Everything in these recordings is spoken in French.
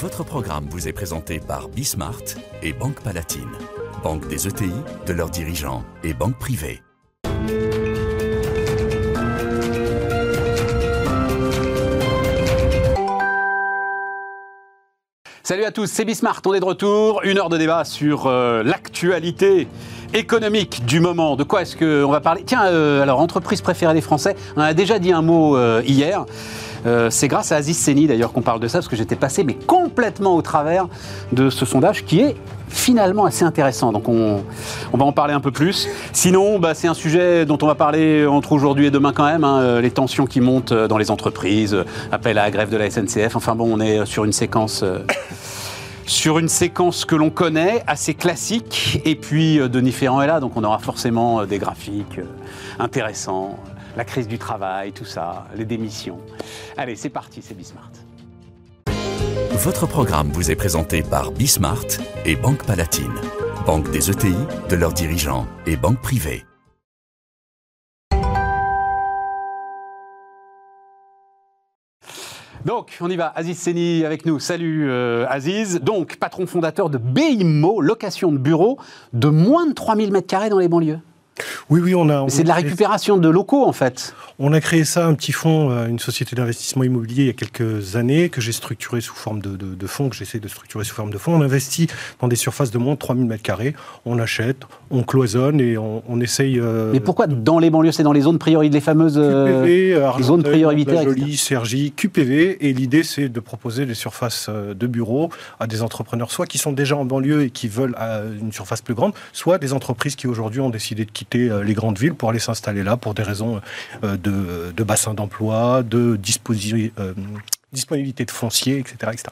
Votre programme vous est présenté par Bismart et Banque Palatine, banque des ETI, de leurs dirigeants et banque privée. Salut à tous, c'est Bismart, on est de retour. Une heure de débat sur euh, l'actualité économique du moment. De quoi est-ce qu'on va parler? Tiens, euh, alors, entreprise préférée des Français, on a déjà dit un mot euh, hier. Euh, c'est grâce à Aziz Seni d'ailleurs qu'on parle de ça, parce que j'étais passé mais complètement au travers de ce sondage qui est finalement assez intéressant. Donc on, va en parler un peu plus. Sinon, bah, c'est un sujet dont on va parler entre aujourd'hui et demain quand même. hein, les tensions qui montent dans les entreprises, appel à la grève de la SNCF. Enfin bon, on est sur une séquence. Sur une séquence que l'on connaît, assez classique, et puis euh, Denis Ferrand est là, donc on aura forcément euh, des graphiques euh, intéressants, la crise du travail, tout ça, les démissions. Allez, c'est parti, c'est Bismart. Votre programme vous est présenté par Bismart et Banque Palatine, banque des ETI, de leurs dirigeants et banque privée. Donc, on y va. Aziz Seni avec nous. Salut euh, Aziz. Donc, patron fondateur de BIMO, location de bureaux de moins de 3000 m2 dans les banlieues. Oui, oui, on a. C'est de la récupération de locaux en fait. On a créé ça, un petit fonds, euh, une société d'investissement immobilier il y a quelques années, que j'ai structuré sous forme de, de, de fonds, que j'essaie de structurer sous forme de fonds. On investit dans des surfaces de moins de 3000 m2. On achète, on cloisonne et on, on essaye. euh, Mais pourquoi dans les banlieues C'est dans les zones prioritaires, les fameuses. euh, QPV, euh, les zones Argenteuil, prioritaires, Jolie, Cergy, QPV. Et l'idée, c'est de proposer des surfaces euh, de bureaux à des entrepreneurs, soit qui sont déjà en banlieue et qui veulent euh, une surface plus grande, soit des entreprises qui aujourd'hui ont décidé de quitter euh, les grandes villes pour aller s'installer là pour des raisons euh, de, de bassin d'emploi, de disposi- euh, disponibilité de foncier, etc. etc.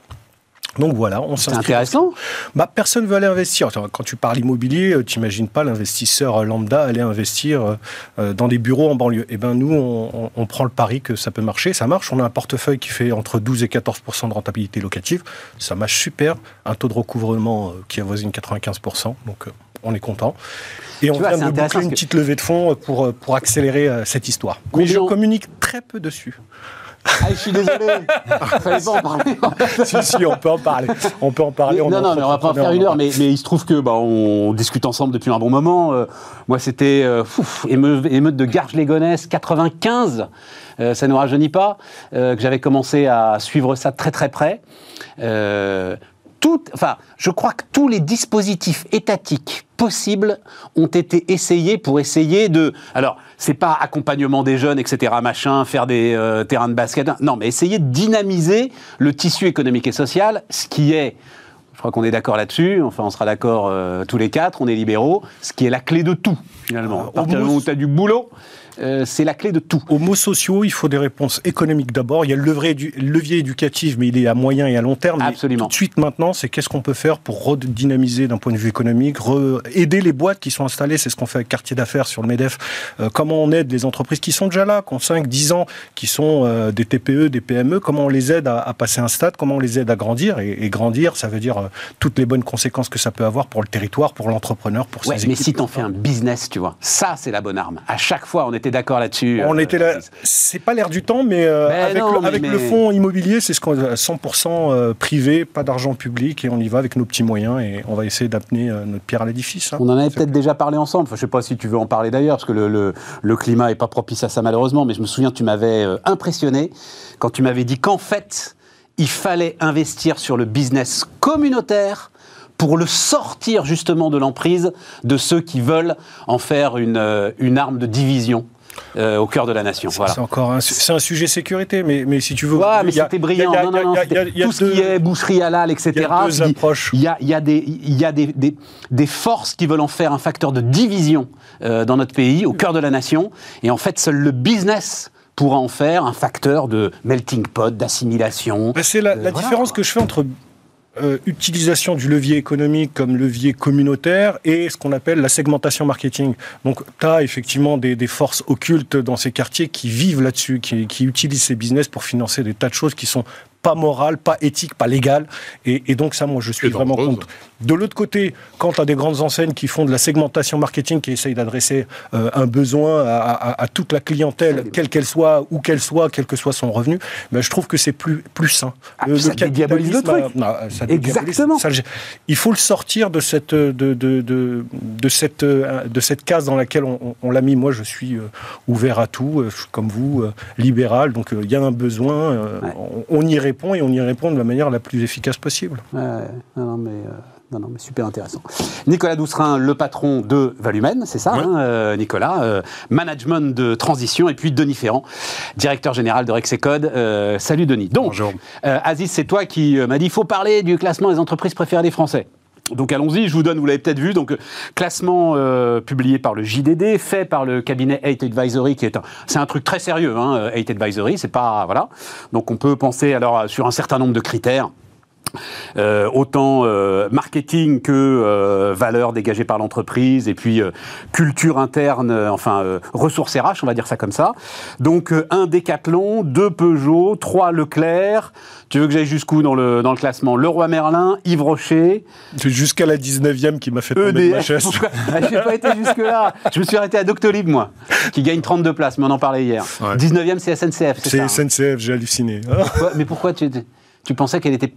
Donc voilà, on C'est intéressant. Bah, personne ne veut aller investir. Quand tu parles immobilier, tu n'imagines pas l'investisseur lambda aller investir euh, euh, dans des bureaux en banlieue. Eh ben nous, on, on- prend le pari que ça peut marcher. Ça marche. On a un portefeuille qui fait entre 12 et 14 de rentabilité locative. Ça marche super. Un taux de recouvrement euh, qui avoisine 95 Donc euh, on est content. Et on vois, vient de boucler une que- petite levée de fonds pour, euh, pour accélérer euh, cette histoire. Mais je communique très peu dessus. Ah, je suis désolé. Fallait pas en parler. si, si, on peut en parler. On peut en parler. Mais- on non, non, mais on va pas en faire une heure. Mais, mais il se trouve que bah, on discute ensemble depuis un bon moment. Euh, moi, c'était euh, émeute de Garges-les-Gonesse 95. Euh, ça ne rajeunit pas. que j'avais commencé à suivre ça très très près. Tout, enfin, je crois que tous les dispositifs étatiques possibles ont été essayés pour essayer de. Alors, c'est pas accompagnement des jeunes, etc., machin, faire des euh, terrains de basket. Non, mais essayer de dynamiser le tissu économique et social, ce qui est. Je crois qu'on est d'accord là-dessus, enfin on sera d'accord euh, tous les quatre, on est libéraux, ce qui est la clé de tout finalement. Euh, À partir du moment où tu as du boulot, euh, c'est la clé de tout. Aux mots sociaux, il faut des réponses économiques d'abord. Il y a le levier, du- le levier éducatif, mais il est à moyen et à long terme. Mais Absolument. Tout de suite maintenant, c'est qu'est-ce qu'on peut faire pour redynamiser d'un point de vue économique, aider les boîtes qui sont installées. C'est ce qu'on fait avec Quartier d'affaires sur le MEDEF. Euh, comment on aide les entreprises qui sont déjà là, qui ont 5, 10 ans, qui sont euh, des TPE, des PME. Comment on les aide à, à passer un stade, comment on les aide à grandir? Et, et grandir, ça veut dire euh, toutes les bonnes conséquences que ça peut avoir pour le territoire, pour l'entrepreneur, pour Ouais, ses mais équipes. si t'en fais un business, tu vois, ça c'est la bonne arme. À chaque fois, on était d'accord là-dessus. On euh, était là. C'est pas l'air du temps, mais, euh, Mais avec, non, le, mais- avec le mais- fonds immobilier, c'est ce qu'on a 100% euh, privé, pas d'argent public, et on y va avec nos petits moyens et on va essayer d'amener notre pierre à l'édifice. hein. On en avait peut-être déjà parlé ensemble. Enfin, je sais pas si tu veux en parler d'ailleurs, parce que le, le- le climat est pas propice à ça malheureusement. Mais je me souviens, tu m'avais impressionné quand tu m'avais dit qu'en fait, il fallait investir sur le business communautaire pour le sortir justement de l'emprise de ceux qui veulent en faire une, une arme de division euh, au cœur de la nation. Voilà. C'est encore un, c'est un sujet sécurité, mais, mais si tu veux. Ouais, mais il y a- c'était brillant. Non, tout ce qui est boucherie halal, etc. il y a deux approches. Il y a, il y a, des, il y a des, des, des forces qui veulent en faire un facteur de division euh, dans notre pays, au cœur de la nation. Et en fait, seul le business pourra en faire un facteur de melting pot, d'assimilation. Ben, c'est la, Euh, la voilà, différence que je fais entre euh, utilisation du levier économique comme levier communautaire et ce qu'on appelle la segmentation marketing. Donc, tu as effectivement des, des forces occultes dans ces quartiers qui vivent là-dessus, qui, qui utilisent ces business pour financer des tas de choses qui sont pas morale, pas éthique, pas légale. Et, donc ça, moi, je suis vraiment contre. De l'autre côté, quand tu as des grandes enseignes qui font de la segmentation marketing, qui essayent d'adresser euh, un besoin à, toute la clientèle, quelle qu'elle soit, où qu'elle soit, quel que soit son revenu, ben, je trouve que c'est plus, plus sain. Ah, le, ça dédiabolise le truc. Exactement. il faut le sortir de cette, de, de, de, de cette, euh, de cette case dans laquelle on, l'a mis. Moi, je suis euh, ouvert à tout, comme vous, libéral. Donc, il y a un besoin, on, y répond et on y répond de la manière la plus efficace possible. Ouais, non, mais non, non, mais super intéressant. Nicolas Doucerin, le patron de Valumen, c'est ça, hein, euh, Nicolas, euh, management de transition, et puis Denis Ferrand, directeur général de Rexecode. Euh, salut Denis. Donc, Bonjour. Aziz, c'est toi qui m'a dit il faut parler du classement des entreprises préférées des Français. Donc allons-y, je vous donne, vous l'avez peut-être vu, donc classement publié par le JDD, fait par le cabinet 8 Advisory, qui est un, c'est un truc très sérieux, hein, 8 Advisory, c'est pas, voilà. Donc on peut penser alors sur un certain nombre de critères. Euh, autant euh, marketing que euh, valeur dégagée par l'entreprise et puis culture interne, enfin ressources RH, on va dire ça comme ça. Donc un Décathlon, deux Peugeot, trois Leclerc. Tu veux que j'aille jusqu'où dans le, dans le classement? Leroy Merlin, Yves Rocher. Jusqu'à la 19e qui m'a fait tomber ma chaise. Je n'ai pas été jusque-là. Je me suis arrêté à Doctolib, moi, qui gagne 32 places, mais on en parlait hier. 19e, c'est SNCF. C'est SNCF, hein? J'ai halluciné. mais pourquoi tu tu pensais qu'elle était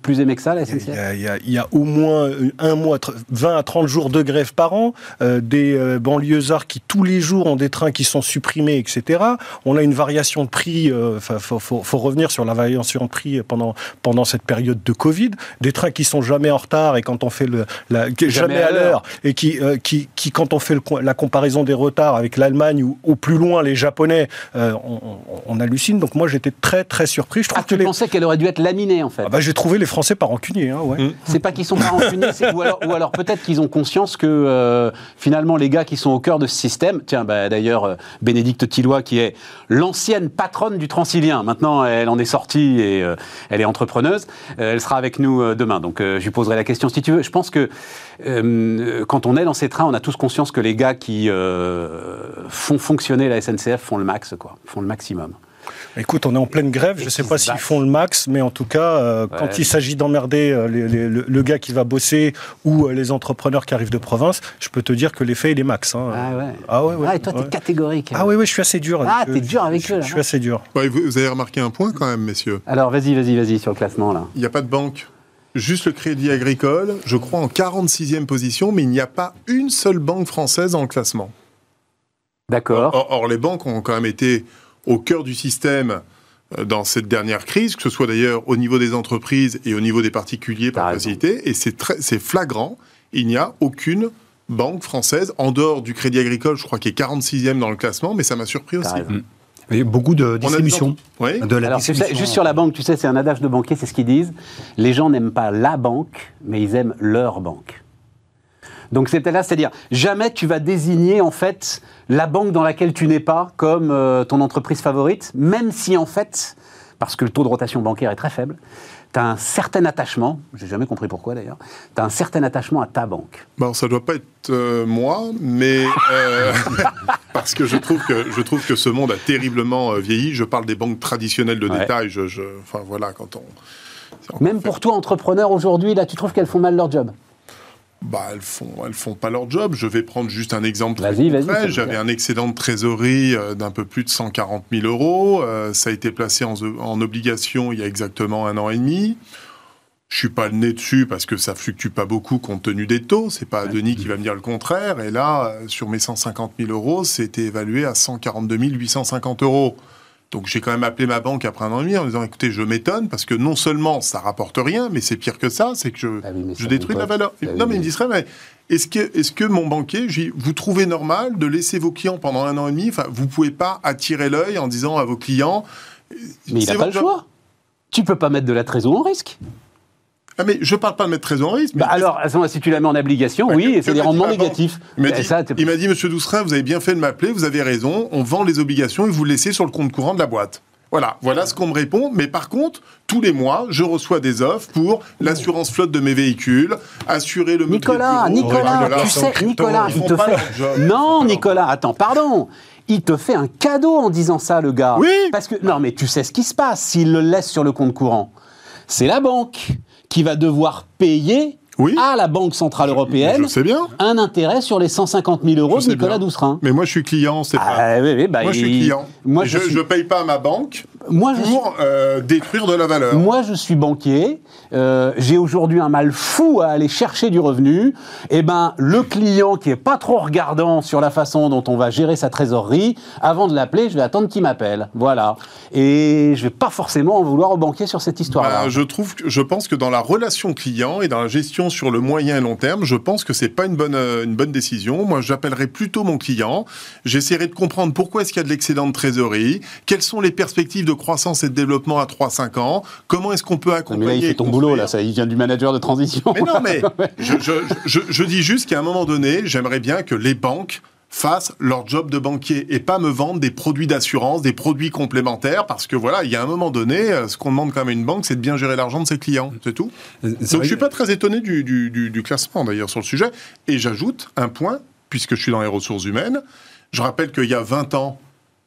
plus aimée que ça, la SNCF il y, a, au moins un mois, 20 à 30 jours de grève par an, euh, des euh, banlieusards qui tous les jours ont des trains qui sont supprimés, etc. On a une variation de prix, il euh, faut, faut, revenir sur la variation de prix pendant, pendant cette période de Covid, des trains qui sont jamais en retard et quand on fait le... La, jamais, à l'heure, et qui, qui, qui, quand on fait la comparaison des retards avec l'Allemagne ou au plus loin les Japonais, on, on, hallucine. Donc moi j'étais très très surpris. Je trouve ah, que tu pensais qu'elle aurait dû être laminé en fait. Ah bah, J'ai trouvé les Français pas rancuniers. Hein, ouais. Mm. C'est pas qu'ils sont pas rancuniers, ou alors, ou alors peut-être qu'ils ont conscience que euh, finalement les gars qui sont au cœur de ce système, tiens bah, d'ailleurs euh, Bénédicte Tillois qui est l'ancienne patronne du Transilien, maintenant elle en est sortie et euh, elle est entrepreneuse, elle sera avec nous demain. Donc je lui poserai la question si tu veux. Je pense que quand on est dans ces trains, on a tous conscience que les gars qui font fonctionner la SNCF font le max, quoi, font le maximum. Écoute, on est en pleine grève. Je ne sais pas s'ils font le max, mais en tout cas, euh, quand il s'agit d'emmerder euh, le, gars qui va bosser ou euh, les entrepreneurs qui arrivent de province, je peux te dire que l'effet, il est max. Hein. Ah ouais. Ah ouais, ah, et toi, t'es catégorique. Ah oui, oui, je suis assez dur. Ah, t'es dur avec eux. Je, suis assez dur. vous, avez remarqué un point quand même, messieurs. Alors, vas-y, vas-y, vas-y sur le classement là. Il n'y a pas de banque. Juste le Crédit Agricole, je crois en 46e position, mais il n'y a pas une seule banque française dans le classement. D'accord. or, les banques ont quand même été au cœur du système euh, dans cette dernière crise, que ce soit d'ailleurs au niveau des entreprises et au niveau des particuliers par facilité. Et c'est flagrant, il n'y a aucune banque française, en dehors du Crédit Agricole, je crois qu'il est 46e dans le classement, mais ça m'a surpris aussi. Il y a beaucoup de distribution. De la juste sur la banque, tu sais, c'est un adage de banquier, c'est ce qu'ils disent. Les gens n'aiment pas la banque, mais ils aiment leur banque. Donc c'est là, c'est-à-dire jamais tu vas désigner en fait la banque dans laquelle tu n'es pas comme euh, ton entreprise favorite, même si en fait, parce que le taux de rotation bancaire est très faible, tu as un certain attachement, j'ai jamais compris pourquoi d'ailleurs, tu as un certain attachement à ta banque. Bon, ça doit pas être euh, moi, mais euh, parce que je trouve que je trouve que ce monde a terriblement vieilli. Je parle des banques traditionnelles de détail. Je, enfin voilà, quand on. Même pour toi, entrepreneur aujourd'hui, là, tu trouves qu'elles font mal leur job? Bah, elles font, elles font pas leur job. Je vais prendre juste un exemple très concret. J'avais un excédent de trésorerie euh, d'un peu plus de 140 000 euros. Euh, ça a été placé en, en, obligation il y a exactement un an et demi. Je suis pas le nez dessus parce que ça fluctue pas beaucoup compte tenu des taux. C'est pas Denis qui va me dire le contraire. Et là, euh, sur mes 150 000 euros, c'était évalué à 142 850 euros. Donc j'ai quand même appelé ma banque après un an et demi en disant écoutez, je m'étonne parce que non seulement ça rapporte rien, mais c'est pire que ça, c'est que je, ah je détruis la valeur. Ah non, mais il me dit mais est-ce que, est que mon banquier, vous trouvez normal de laisser vos clients pendant un an et demi? Enfin, vous pouvez pas attirer l'œil en disant à vos clients. Mais il n'a pas le choix. Tu peux pas mettre de la trésorerie en risque. Ah mais je parle pas de mettre très en risque. Bah alors, si tu la mets en obligation, oui, c'est des rendements négatifs. Il m'a dit, Monsieur Doucerin, vous avez bien fait de m'appeler, vous avez raison, on vend les obligations et vous laissez sur le compte courant de la boîte. Voilà, voilà ce qu'on me répond. Mais par contre, tous les mois, je reçois des offres pour l'assurance flotte de mes véhicules, assurer le Nicolas, Nicolas, tu sais, Nicolas, il te fait. Non, Nicolas, attends, pardon. il te fait un cadeau en disant ça, le gars. Oui. Parce que non, mais tu sais ce qui se passe s'il le laisse sur le compte courant. C'est la banque qui va devoir payer Oui. à la Banque Centrale Européenne Je sais bien. un intérêt sur les 150 000 euros de Nicolas bien. Doucerin. Mais moi, je suis client, c'est pas. Ah, oui, oui, bah, Moi, je suis client. Moi, je, suis... je paye pas à ma banque moi, je suis... euh, détruire de la valeur. Moi, je suis banquier. euh, J'ai aujourd'hui un mal fou à aller chercher du revenu. Eh ben, le client qui est pas trop regardant sur la façon dont on va gérer sa trésorerie, avant de l'appeler, je vais attendre qu'il m'appelle. Voilà. Et je vais pas forcément en vouloir au banquier sur cette histoire-là. Bah, je trouve, que- je pense que dans la relation client et dans la gestion sur le moyen et long terme, je pense que c'est pas une bonne, euh, une bonne décision. Moi, j'appellerai plutôt mon client. J'essaierai de comprendre pourquoi est-ce qu'il y a de l'excédent de trésorerie, quelles sont les perspectives de croissance et de développement à 3-5 ans, comment est-ce qu'on peut mais accompagner. là, il fait ton boulot, là. Ça, il vient du manager de transition. Mais non, mais je, je, je, je dis juste qu'à un moment donné, j'aimerais bien que les banques fassent leur job de banquier et pas me vendent des produits d'assurance, des produits complémentaires, parce que voilà, il y a un moment donné, euh, ce qu'on demande quand même à une banque, c'est de bien gérer l'argent de ses clients, c'est tout. Donc je suis pas très étonné du, du, du, du classement d'ailleurs sur le sujet. Et j'ajoute un point, puisque je suis dans les ressources humaines, je rappelle qu'il y a 20 ans,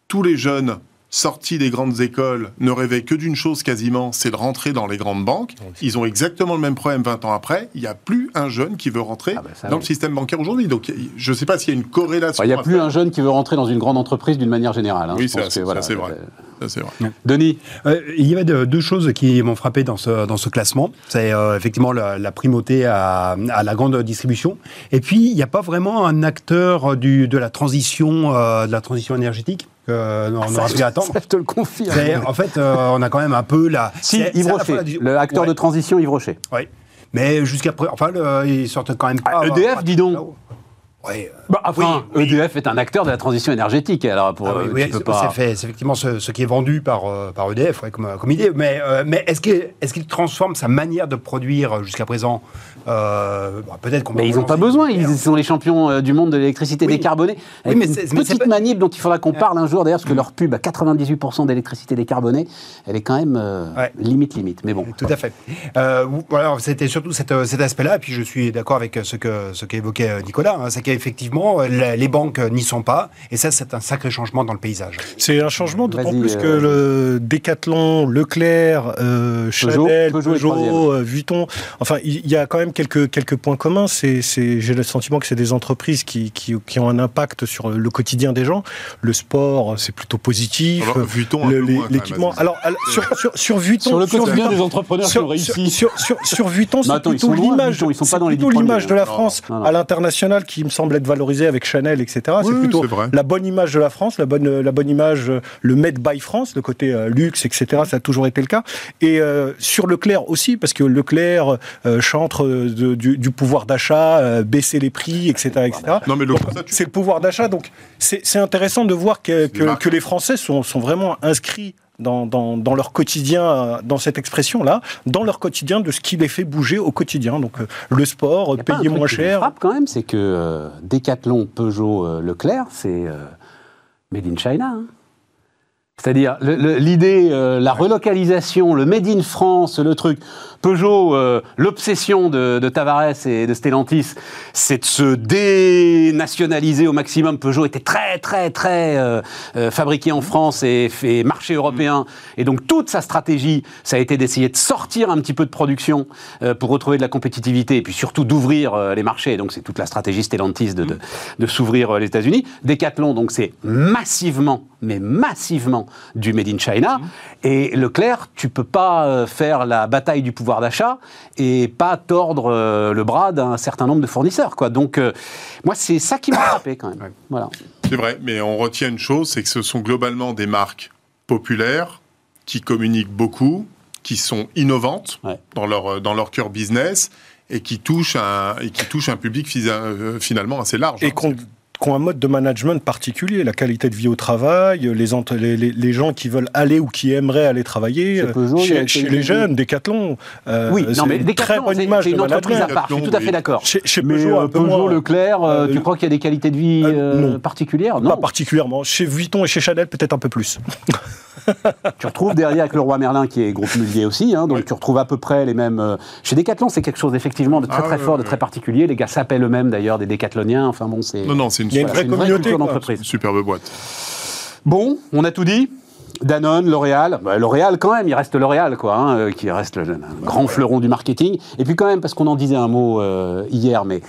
tous les jeunes sortis des grandes écoles ne rêvaient que d'une chose quasiment, c'est de rentrer dans les grandes banques. Ils ont exactement le même problème 20 ans après. Il n'y a plus un jeune qui veut rentrer Ah bah ça, dans oui. le système bancaire aujourd'hui. Donc je ne sais pas s'il y a une corrélation. Il n'y a plus faire. un jeune qui veut rentrer dans une grande entreprise d'une manière générale. hein. Oui, c'est ça, ça, vrai. euh, Ça, c'est vrai. Denis, Euh, il y avait de- deux choses qui m'ont frappé dans ce, dans ce classement. C'est euh, effectivement la, la primauté à, à la grande distribution. Et puis, il n'y a pas vraiment un acteur du, de, la transition, euh, de la transition énergétique. Euh, on ça, aura pu attendre. ça, je te le confirme. En fait, euh, on a quand même un peu la. Si, Yves la Rocher, la le acteur Ouais, de transition Yves Rocher. ouais. Mais jusqu'à présent, enfin, le- ils sortent quand même pas. Ah, EDF, dis donc. Ouais. euh, Bah, enfin, Oui, oui. EDF est un acteur de la transition énergétique. Alors, pour, Ah oui, euh, c'est- pas. effectivement ce, ce qui est vendu par, euh, par EDF ouais, comme, comme idée. Mais, euh, mais est-ce qu'il est transforme sa manière de produire jusqu'à présent euh, bah, Peut-être qu'on Mais ils n'ont pas besoin, ils sont les champions euh, du monde de l'électricité décarbonée. Avec mais une mais petite manip dont il faudra qu'on parle un jour d'ailleurs, parce que leur pub à 98% d'électricité décarbonée, elle est quand même euh, Ouais. limite, limite. Mais bon. Tout à fait. Euh, voilà, c'était surtout cet, euh, cet aspect-là. Et puis je suis d'accord avec ce que ce qu'évoquait euh, Nicolas, hein, c'est qu'effectivement euh, la- les banques euh, n'y sont pas, et ça c'est un sacré changement dans le paysage. C'est un changement d'autant plus euh, que le Decathlon, Leclerc, euh, Chanel, Peugeot euh, Vuitton, enfin il y a quand même quelques, quelques points communs. C'est, c'est, j'ai le sentiment que c'est des entreprises qui, qui, qui ont un impact sur le quotidien des gens. Le sport, c'est plutôt positif. Alors, Vuitton, l'équipement. Alors, alors, sur, sur, sur Vuitton, Sur le quotidien des entrepreneurs qui ont sur, réussi. sur, sur, sur Vuitton, c'est plutôt l'image, ils sont pas dans l'image de la France non, non. à l'international qui me semble être valorisée avec Chanel, etc. c'est Oui, plutôt c'est la bonne image de la France, la bonne, la bonne image, euh, le Made by France, le côté euh, luxe, etc. Ça a toujours été le cas. Et euh, sur Leclerc aussi, parce que Leclerc euh, chante euh, de- du, du pouvoir d'achat, baisser les prix, etc. etc. Non, mais le, c'est le pouvoir d'achat. Donc, c'est c'est intéressant de voir que, que les Français sont, sont vraiment inscrits dans, dans, dans leur quotidien, euh, dans cette expression-là, dans leur quotidien de ce qui les fait bouger au quotidien. Donc, euh, le sport, payer moins qui me cher. frappe quand même, c'est que euh, Decathlon, Peugeot, euh, Leclerc, c'est made in China. hein. C'est-à-dire l'idée, la relocalisation, le made in France, le truc. Peugeot, euh, l'obsession de, Tavares et de Stellantis, c'est de se dénationaliser au maximum. Peugeot était très, très, très euh, euh, fabriqué en France et fait marché européen. Et donc toute sa stratégie, ça a été d'essayer de sortir un petit peu de production pour retrouver de la compétitivité et puis surtout d'ouvrir les marchés. Donc c'est toute la stratégie Stellantis de, s'ouvrir les États-Unis. Decathlon, donc c'est massivement, mais massivement du made in China. Et Leclerc, tu peux pas faire la bataille du pouvoir d'achat et pas tordre euh, le bras d'un certain nombre de fournisseurs. Quoi. Donc euh, moi c'est ça qui m'a frappé quand même. Voilà. C'est vrai, mais on retient une chose, c'est que ce sont globalement des marques populaires qui communiquent beaucoup, qui sont innovantes Ouais. dans leur euh, dans leur cœur business et qui touchent un et qui touchent un public finalement assez large. et hein. qu'on qui ont un mode de management particulier, la qualité de vie au travail, les, les, gens qui veulent aller ou qui aimeraient aller travailler, Chez euh, Peugeot, chez, les jeunes, Decathlon. euh, oui, non mais Decathlon, c'est une entreprise à part. Je suis tout à fait d'accord. Chez, chez Peugeot, euh, un peu Peugeot, moins. Leclerc, euh, tu crois qu'il y a des qualités de vie euh, non. particulières? Pas particulièrement. Chez Vuitton et chez Chanel, peut-être un peu plus. tu retrouves derrière avec le roi Merlin qui est groupe Mullier aussi, hein, donc tu retrouves à peu près les mêmes. Euh, chez Decathlon, c'est quelque chose effectivement de très ah très fort, de très particulier. Les gars s'appellent eux-mêmes d'ailleurs des Décathloniens. Enfin bon, c'est. Non, non, c'est une, une, vraie, culture d'entreprise. Superbe boîte. Bon, on a tout dit. Danone, L'Oréal, bah, L'Oréal quand même, il reste L'Oréal quoi, hein, euh, qui reste le, grand fleuron du marketing. Et puis quand même, parce qu'on en disait un mot hier, mais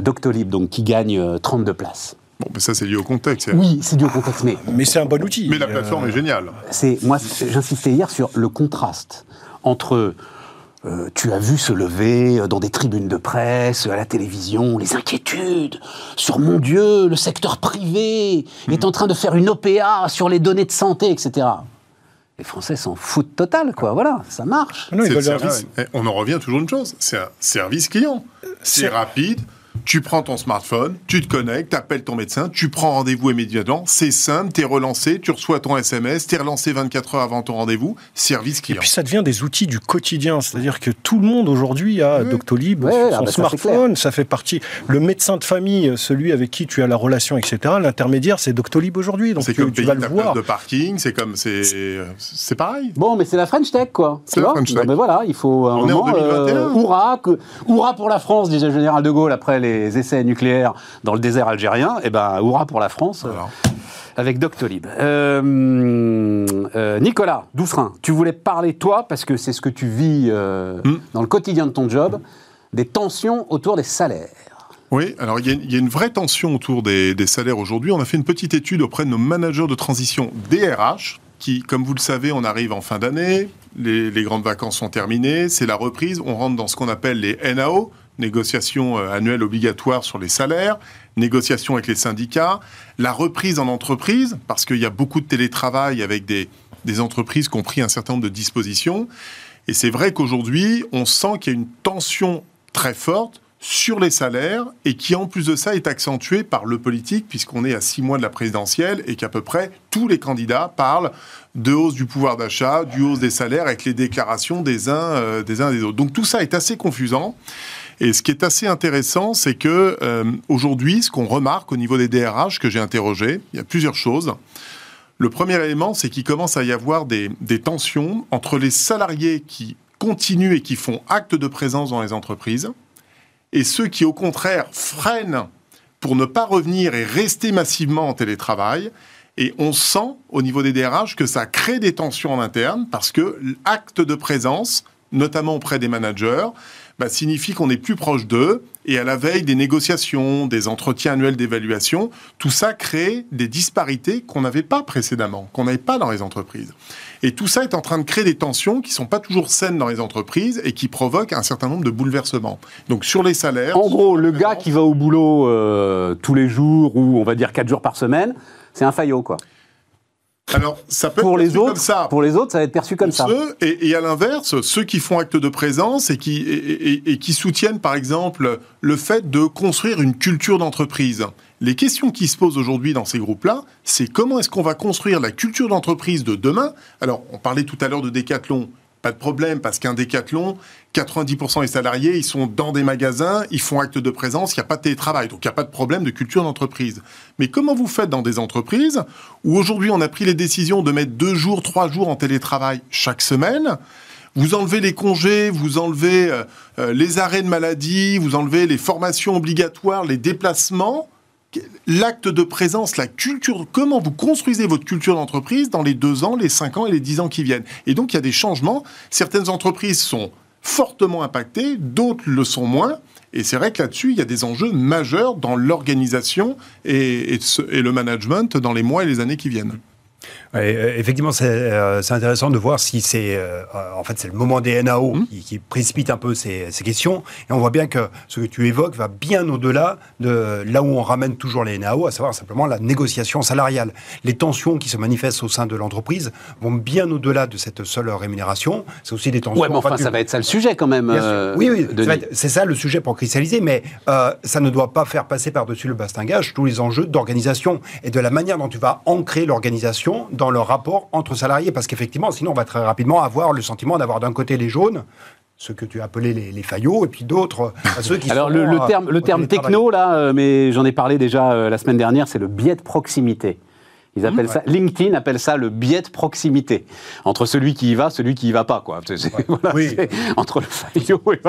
Doctolib, donc qui gagne 32 places. Bon, mais ça, c'est lié au contexte. Oui, c'est lié au contexte, mais... Mais c'est un bon outil. Mais la plateforme est géniale. C'est, moi, j'insistais hier sur le contraste entre... Euh, tu as vu se lever euh, dans des tribunes de presse, à la télévision, les inquiétudes sur, mon Dieu, le secteur privé est hmm. en train de faire une OPA sur les données de santé, etc. Les Français s'en foutent total, quoi. Voilà, ça marche. Ah eh, on en revient toujours à une chose, c'est un service client. C'est rapide, tu prends ton smartphone, tu te connectes, tu appelles ton médecin, tu prends rendez-vous immédiatement. C'est simple, tu es relancé, tu reçois ton SMS, tu es relancé 24 heures avant ton rendez-vous. Service client. Et puis ça devient des outils du quotidien. C'est-à-dire que tout le monde aujourd'hui a Doctolib sur son ah bah smartphone. Ça, fait partie. Le médecin de famille, celui avec qui tu as la relation, etc. L'intermédiaire, c'est Doctolib aujourd'hui. Donc c'est comme tu vas le voir. de parking, c'est comme c'est pareil. Bon, mais c'est la French Tech, quoi. C'est la French Tech. mais voilà, il faut un On moment. Est en euh, pour la France, disait le général de Gaulle après les essais nucléaires dans le désert algérien, et eh ben, hurrah pour la France. Euh, avec Doctolib. Euh, euh, Nicolas Douffrin, tu voulais parler, toi, parce que c'est ce que tu vis hmm. dans le quotidien de ton job, des tensions autour des salaires. Oui, alors il y, a une vraie tension autour des, salaires aujourd'hui. On a fait une petite étude auprès de nos managers de transition DRH, qui, comme vous le savez, on arrive en fin d'année, les, les, grandes vacances sont terminées, c'est la reprise, on rentre dans ce qu'on appelle les NAO, négociations euh, annuelles obligatoires sur les salaires, négociations avec les syndicats, la reprise en entreprise, parce qu'il y a beaucoup de télétravail avec des, des entreprises qui ont pris un certain nombre de dispositions. Et c'est vrai qu'aujourd'hui, on sent qu'il y a une tension très forte sur les salaires et qui en plus de ça est accentuée par le politique puisqu'on est à six mois de la présidentielle et qu'à peu près tous les candidats parlent de hausse du pouvoir d'achat, du hausse des salaires avec les déclarations des uns, euh, des uns et des autres. Donc tout ça est assez confusant. Et ce qui est assez intéressant, c'est que euh, aujourd'hui, ce qu'on remarque au niveau des DRH que j'ai interrogés, il y a plusieurs choses. Le premier élément, c'est qu'il commence à y avoir des, des tensions entre les salariés qui continuent et qui font acte de présence dans les entreprises et ceux qui, au contraire, freinent pour ne pas revenir et rester massivement en télétravail. Et on sent au niveau des DRH que ça crée des tensions en interne parce que l'acte de présence, notamment auprès des managers, bah, signifie qu'on est plus proche d'eux. Et à la veille des négociations, des entretiens annuels d'évaluation, tout ça crée des disparités qu'on n'avait pas précédemment, qu'on n'avait pas dans les entreprises. Et tout ça est en train de créer des tensions qui sont pas toujours saines dans les entreprises et qui provoquent un certain nombre de bouleversements. Donc sur les salaires... En gros, le gars qui va au boulot euh, tous les jours ou on va dire quatre jours par semaine, c'est un faillot, quoi. Alors, ça peut pour être les autres, comme ça. Pour les autres, ça va être perçu comme ça. et, à l'inverse, ceux qui font acte de présence et qui, et, qui soutiennent, par exemple, le fait de construire une culture d'entreprise. Les questions qui se posent aujourd'hui dans ces groupes-là, c'est comment est-ce qu'on va construire la culture d'entreprise de demain? Alors, on parlait tout à l'heure de Décathlon. Pas de problème, parce qu'un décathlon, 90% des salariés, ils sont dans des magasins, ils font acte de présence, il n'y a pas de télétravail, donc il n'y a pas de problème de culture d'entreprise. Mais comment vous faites dans des entreprises où aujourd'hui on a pris les décisions de mettre deux jours, trois jours en télétravail chaque semaine? Vous enlevez les congés, vous enlevez euh, euh, les arrêts de maladie, vous enlevez les formations obligatoires, les déplacements l'acte de présence, la culture, comment vous construisez votre culture d'entreprise dans les deux ans, les cinq ans et les dix ans qui viennent. Et donc il y a des changements. Certaines entreprises sont fortement impactées, d'autres le sont moins. Et c'est vrai que là-dessus, il y a des enjeux majeurs dans l'organisation et, et, le management dans les mois et les années qui viennent. Euh, effectivement, euh, c'est intéressant de voir si c'est euh, en fait c'est le moment des NAO mmh. qui, précipite un peu ces, questions. Et on voit bien que ce que tu évoques va bien au-delà de là où on ramène toujours les NAO, à savoir simplement la négociation salariale. Les tensions qui se manifestent au sein de l'entreprise vont bien au-delà de cette seule rémunération. C'est aussi des tensions. Ouais, mais enfin, ça va être ça le sujet quand même. oui, oui, c'est ça le sujet pour cristalliser, mais ça ne doit pas faire passer par-dessus le bastingage tous les enjeux d'organisation et de la manière dont tu vas ancrer l'organisation dans le rapport entre salariés. Parce qu'effectivement, sinon, on va très rapidement avoir le sentiment d'avoir d'un côté les jaunes, ceux que tu as appelés les, les faillots, et puis d'autres, ceux qui Alors, le, terme, le terme techno, là, euh, mais j'en ai parlé déjà euh, la semaine dernière, c'est le biais de proximité. Ils appellent ça, LinkedIn appelle ça le biais de proximité entre celui qui y va, celui qui y va pas, quoi. oui. entre le faillot et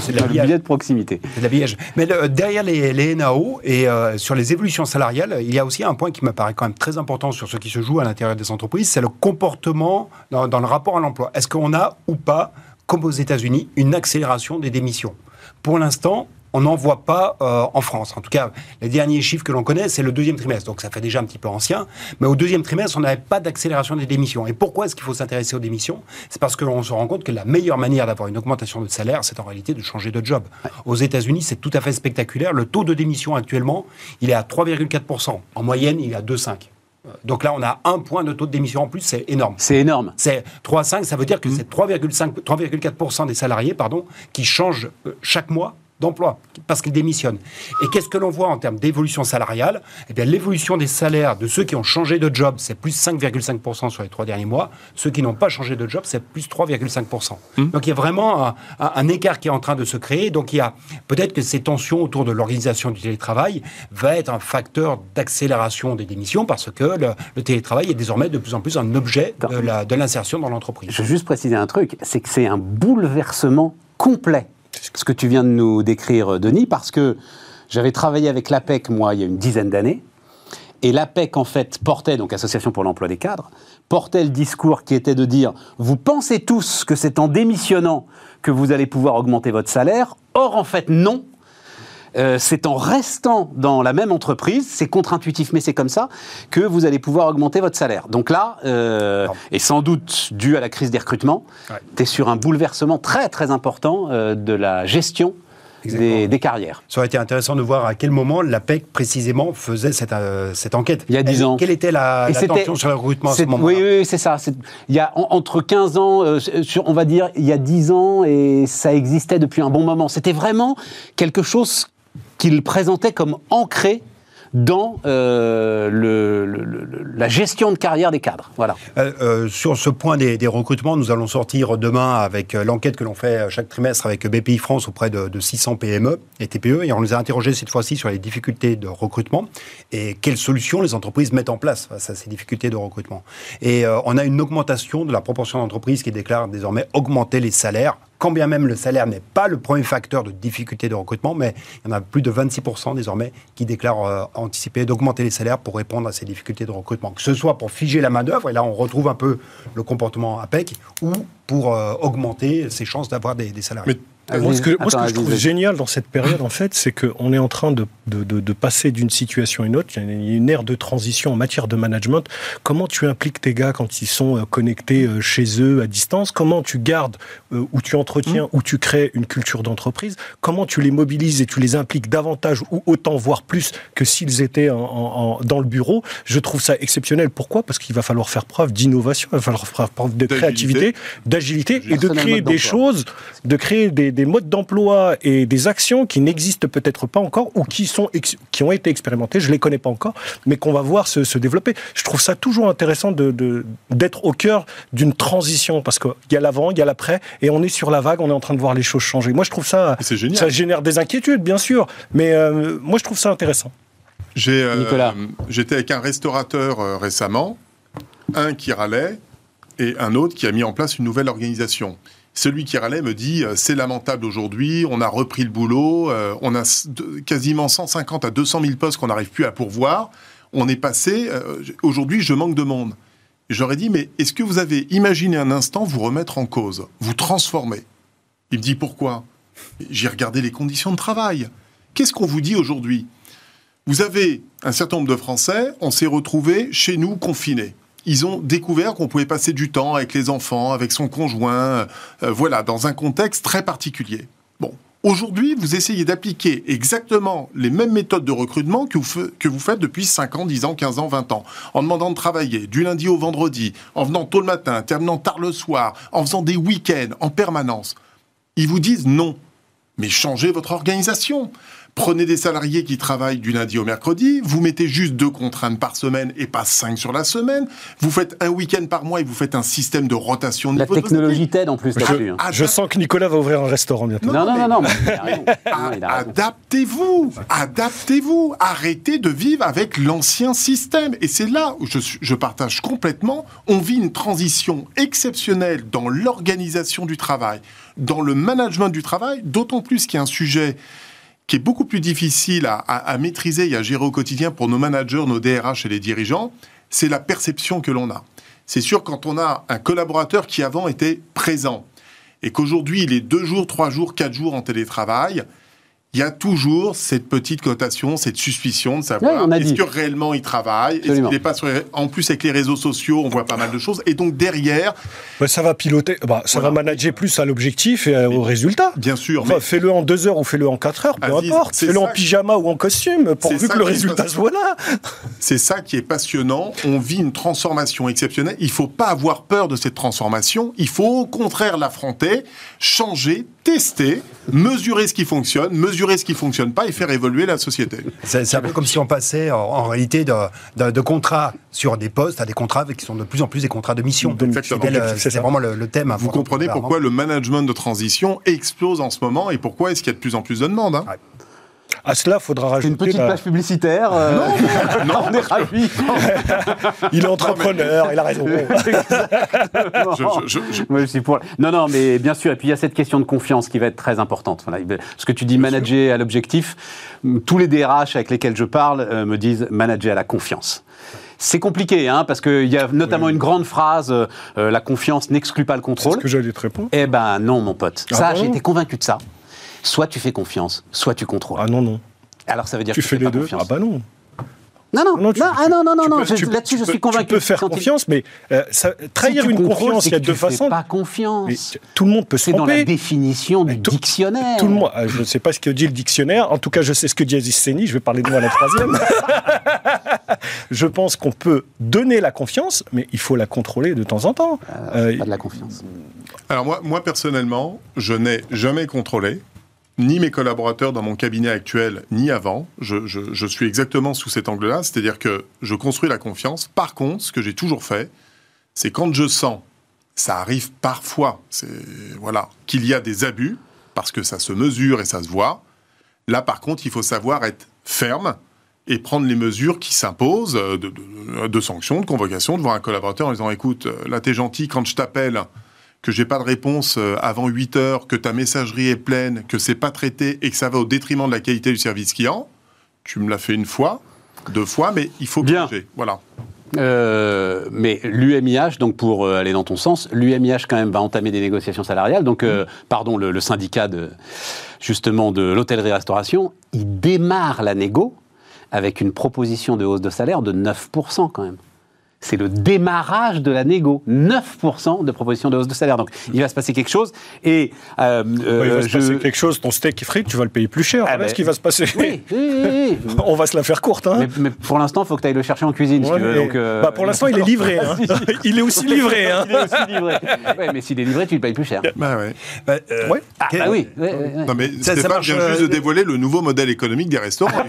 c'est le, biais de proximité. C'est l'habillage. Mais derrière les, les, NAO et euh, sur les évolutions salariales, il y a aussi un point qui me paraît quand même très important sur ce qui se joue à l'intérieur des entreprises, c'est le comportement dans, dans le rapport à l'emploi. Est-ce qu'on a ou pas, comme aux États-Unis, une accélération des démissions? Pour l'instant, on n'en voit pas euh, en France. En tout cas, les derniers chiffres que l'on connaît, c'est le deuxième trimestre. Donc ça fait déjà un petit peu ancien. Mais au deuxième trimestre, on n'avait pas d'accélération des démissions. Et pourquoi est-ce qu'il faut s'intéresser aux démissions? C'est parce que l'on se rend compte que la meilleure manière d'avoir une augmentation de salaire, c'est en réalité de changer de job. Aux États-Unis, c'est tout à fait spectaculaire. Le taux de démission actuellement, il est à 3,4%. En moyenne, il est à 2,5%. Donc là, on a un point de taux de démission en plus, c'est énorme. C'est énorme. C'est 3,5, ça veut dire que mmh. c'est 3,4% des salariés pardon, qui changent euh, chaque mois d'emploi parce qu'ils démissionnent. Et qu'est-ce que l'on voit en termes d'évolution salariale? Eh bien, l'évolution des salaires de ceux qui ont changé de job, c'est plus 5,5% sur les trois derniers mois. Ceux qui n'ont pas changé de job, c'est plus 3,5%. Mmh. Donc, il y a vraiment un, écart qui est en train de se créer. Donc, il y a peut-être que ces tensions autour de l'organisation du télétravail va être un facteur d'accélération des démissions parce que le, télétravail est désormais de plus en plus un objet de l'insertion dans l'entreprise. Je veux juste préciser un truc, c'est que c'est un bouleversement complet ce que tu viens de nous décrire, Denis, parce que j'avais travaillé avec l'APEC, moi, il y a une dizaine d'années, et l'APEC, en fait, portait, donc Association pour l'emploi des cadres, portait le discours qui était de dire Vous pensez tous que c'est en démissionnant que vous allez pouvoir augmenter votre salaire. Or, en fait, non. Euh, c'est en restant dans la même entreprise, c'est contre-intuitif mais c'est comme ça, que vous allez pouvoir augmenter votre salaire. Donc là, euh, et sans doute dû à la crise des recrutements, tu es sur un bouleversement très très important euh, de la gestion des, carrières. Ça aurait été intéressant de voir à quel moment l'APEC précisément faisait cette, cette enquête. Il y a 10 ans. Quelle était la, tension sur le recrutement à ce moment Oui, oui, c'est ça. Il y a entre 15 ans, sur, on va dire, il y a 10 ans, et ça existait depuis un bon moment. C'était vraiment quelque chose qu'il présentait comme ancré dans euh, la gestion de carrière des cadres. Voilà. Euh, euh, sur ce point des, recrutements, nous allons sortir demain avec l'enquête que l'on fait chaque trimestre avec BPI France auprès de, 600 PME et TPE, et on les a interrogés cette fois-ci sur les difficultés de recrutement et quelles solutions les entreprises mettent en place face à ces difficultés de recrutement. Et on a une augmentation de la proportion d'entreprises qui déclarent désormais augmenter les salaires quand bien même le salaire n'est pas le premier facteur de difficulté de recrutement, mais il y en a plus de 26% désormais qui déclarent euh, anticiper d'augmenter les salaires pour répondre à ces difficultés de recrutement. Que ce soit pour figer la main-d'œuvre, et là on retrouve un peu le comportement APEC, ou pour euh, augmenter ses chances d'avoir des, des salariés. Moi, ce que, je trouve génial dans cette période, en fait, c'est qu'on est en train de, de, de, passer d'une situation à une autre. Il y a une ère de transition en matière de management. Comment tu impliques tes gars quand ils sont euh, connectés euh, chez eux à distance? Comment tu gardes euh, ou tu entretiens mmh. ou tu crées une culture d'entreprise? Comment tu les mobilises et tu les impliques davantage ou autant, voire plus, que s'ils étaient en, dans le bureau? Je trouve ça exceptionnel. Pourquoi? Parce qu'il va falloir faire preuve d'innovation, il va falloir faire preuve de créativité, d'agilité et de créer des choses, de créer des des modes d'emploi et des actions qui n'existent peut-être pas encore ou qui, sont qui ont été expérimentées, je ne les connais pas encore, mais qu'on va voir se, développer. Je trouve ça toujours intéressant d'être de, au cœur d'une transition parce qu'il y a l'avant, il y a l'après et on est sur la vague, on est en train de voir les choses changer. Moi, je trouve ça. Ça génère des inquiétudes, bien sûr, mais euh, moi, je trouve ça intéressant. J'ai, euh, J'étais avec un restaurateur euh, récemment, un qui râlait et un autre qui a mis en place une nouvelle organisation. Celui qui râlait me dit euh, c'est lamentable aujourd'hui, on a repris le boulot, euh, on a quasiment 150 à 200 000 postes qu'on n'arrive plus à pourvoir. On est passé, euh, aujourd'hui je manque de monde. J'aurais dit mais est-ce que vous avez imaginé un instant vous remettre en cause, vous transformer? Il me dit pourquoi? J'ai regardé les conditions de travail. Qu'est-ce qu'on vous dit aujourd'hui? Vous avez un certain nombre de Français, on s'est retrouvés chez nous confinés ils ont découvert qu'on pouvait passer du temps avec les enfants, avec son conjoint, euh, voilà, dans un contexte très particulier. Bon, aujourd'hui, vous essayez d'appliquer exactement les mêmes méthodes de recrutement que vous, que vous faites depuis 5 ans, 10 ans, 15 ans, 20 ans, en demandant de travailler du lundi au vendredi, en venant tôt le matin, terminant tard le soir, en faisant des week-ends en permanence. Ils vous disent non. mais changez votre organisation. Prenez des salariés qui travaillent du lundi au mercredi, vous mettez juste deux contraintes par semaine et pas cinq sur la semaine, vous faites un week-end par mois et vous faites un système de rotation de La technologie t'aide en plus là-dessus. Hein. Je, sens que Nicolas va ouvrir un restaurant bientôt. Non, non, non, non. Adaptez-vous, adaptez-vous, arrêtez de vivre avec l'ancien système. Et c'est là où je, je partage complètement, on vit une transition exceptionnelle dans l'organisation du travail, dans le management du travail, d'autant plus qu'il y a un sujet qui est beaucoup plus difficile à, maîtriser et à gérer au quotidien pour nos managers, nos DRH et les dirigeants, c'est la perception que l'on a. C'est sûr, quand on a un collaborateur qui avant était présent et qu'aujourd'hui il est deux jours, trois jours, quatre jours en télétravail, il y a toujours cette petite cotation, cette suspicion de savoir est-ce que réellement il travaille est-ce qu'il pas sur En plus, avec les réseaux sociaux, on voit pas mal de choses. Et donc derrière... ça va piloter, bah, ça va manager plus à l'objectif et au résultat. Bien sûr. Enfin, Fais-le en deux heures ou fais-le en quatre heures, peu importe. Fais-le en pyjama ou en costume, pourvu que le résultat soit là. C'est ça qui est passionnant. On vit une transformation exceptionnelle. Il faut pas avoir peur de cette transformation. Il faut au contraire l'affronter, changer, tester, mesurer ce qui fonctionne, mesurer ce qui fonctionne pas et faire évoluer la société. C'est un peu comme si on passait en, réalité de, contrats sur des postes à des contrats qui sont de plus en plus des contrats de mission. C'est vraiment le, thème. Vous comprenez pourquoi le management de transition explose en ce moment et pourquoi est-ce qu'il y a de plus en plus de demandes. Hein? À cela, il faudra rajouter. Une petite page publicitaire. Euh, non, on est ravis. il est entrepreneur, il a raison. Non, non, mais bien sûr. Et puis il y a cette question de confiance qui va être très importante. ce que tu dis, manager à l'objectif. Tous les DRH avec lesquels je parle euh, me disent manager à la confiance. C'est compliqué, hein, parce qu'il y a notamment une grande phrase euh, la confiance n'exclut pas le contrôle. C'est ce que j'allais te répondre. Eh ben non, mon pote. Ah ça, j'ai été convaincu de ça. Soit tu fais confiance, soit tu contrôles. Ah non, non. Alors ça veut dire tu que fais tu les deux. Ah bah non. Non, non, non, ah non, non, non, là-dessus je suis convaincu. Tu peux faire confiance, mais euh, trahir une confiance, il y a deux façons. pas confiance. tout le monde peut se tromper. C'est dans la définition du dictionnaire. Tout le monde, euh, je ne sais pas ce que dit le dictionnaire, en tout cas je sais ce que dit Aziz Seni, je vais parler de moi à la troisième. je pense qu'on peut donner la confiance, mais il faut la contrôler de temps en temps. Euh, pas de la confiance. Alors moi, moi personnellement, je n'ai jamais contrôlé ni mes collaborateurs dans mon cabinet actuel, ni avant. Je, suis exactement sous cet angle-là, c'est-à-dire que je construis la confiance. Par contre, ce que j'ai toujours fait, c'est quand je sens, ça arrive parfois, voilà, qu'il y a des abus, parce que ça se mesure et ça se voit. Là, par contre, il faut savoir être ferme et prendre les mesures qui s'imposent de, de, sanctions, de convocation devant un collaborateur en disant écoute, là t'es gentil, quand je t'appelle, que j'ai pas de réponse euh, avant 8 heures, que ta messagerie est pleine, que c'est pas traité et que ça va au détriment de la qualité du service client, tu me l'as fait une fois, deux fois, mais il faut bien. Voilà. Euh, mais l'UMIH, donc pour euh, aller dans ton sens, l'UMIH quand même va entamer des négociations salariales. Donc, mmh. pardon, le, le, syndicat de justement de l'hôtellerie-restauration, il démarre la négo avec une proposition de hausse de salaire de 9% quand même c'est le démarrage de la négo. 9% de proposition de hausse de salaire. Donc il va se passer quelque chose. Et, euh, il va euh, se passer quelque chose, ton steak est frit, tu vas le payer plus cher. Ah voilà ce qui va se passer. Oui, oui, On va se la faire courte. Hein. Mais, pour l'instant, il faut que tu ailles le chercher en cuisine. si tu veux, donc, euh, bah, pour l'instant, il est livré. Hein. il est aussi livré. Hein. il est aussi livré. ouais, mais s'il est livré, tu le payes plus cher. Bah, ouais. Bah, ouais. Ah, bah oui. Non, mais ça, Stéphane marche, vient juste de dévoiler le nouveau modèle économique des restaurants.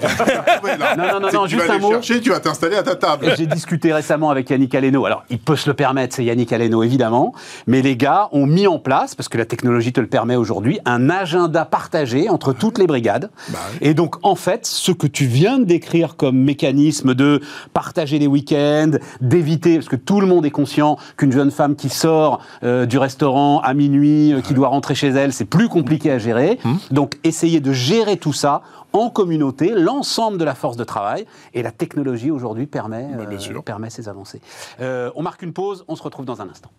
non, non, non, juste un mot. chercher, tu vas t'installer à ta table. J'ai discuté récemment avec Yannick Aleno. Alors, il peut se le permettre, c'est Yannick Aleno évidemment, mais les gars ont mis en place, parce que la technologie te le permet aujourd'hui, un agenda partagé entre toutes les brigades. Bah Et donc en fait, ce que tu viens de décrire comme mécanisme de partager les week-ends, d'éviter, parce que tout le monde est conscient qu'une jeune femme qui sort euh, du restaurant à minuit, euh, qui doit rentrer chez elle, c'est plus compliqué à gérer. Hum. Donc essayer de gérer tout ça en communauté l'ensemble de la force de travail. Et la technologie aujourd'hui permet, bah, euh, permet ces avancées. Euh, on marque une pause, on se retrouve dans un instant.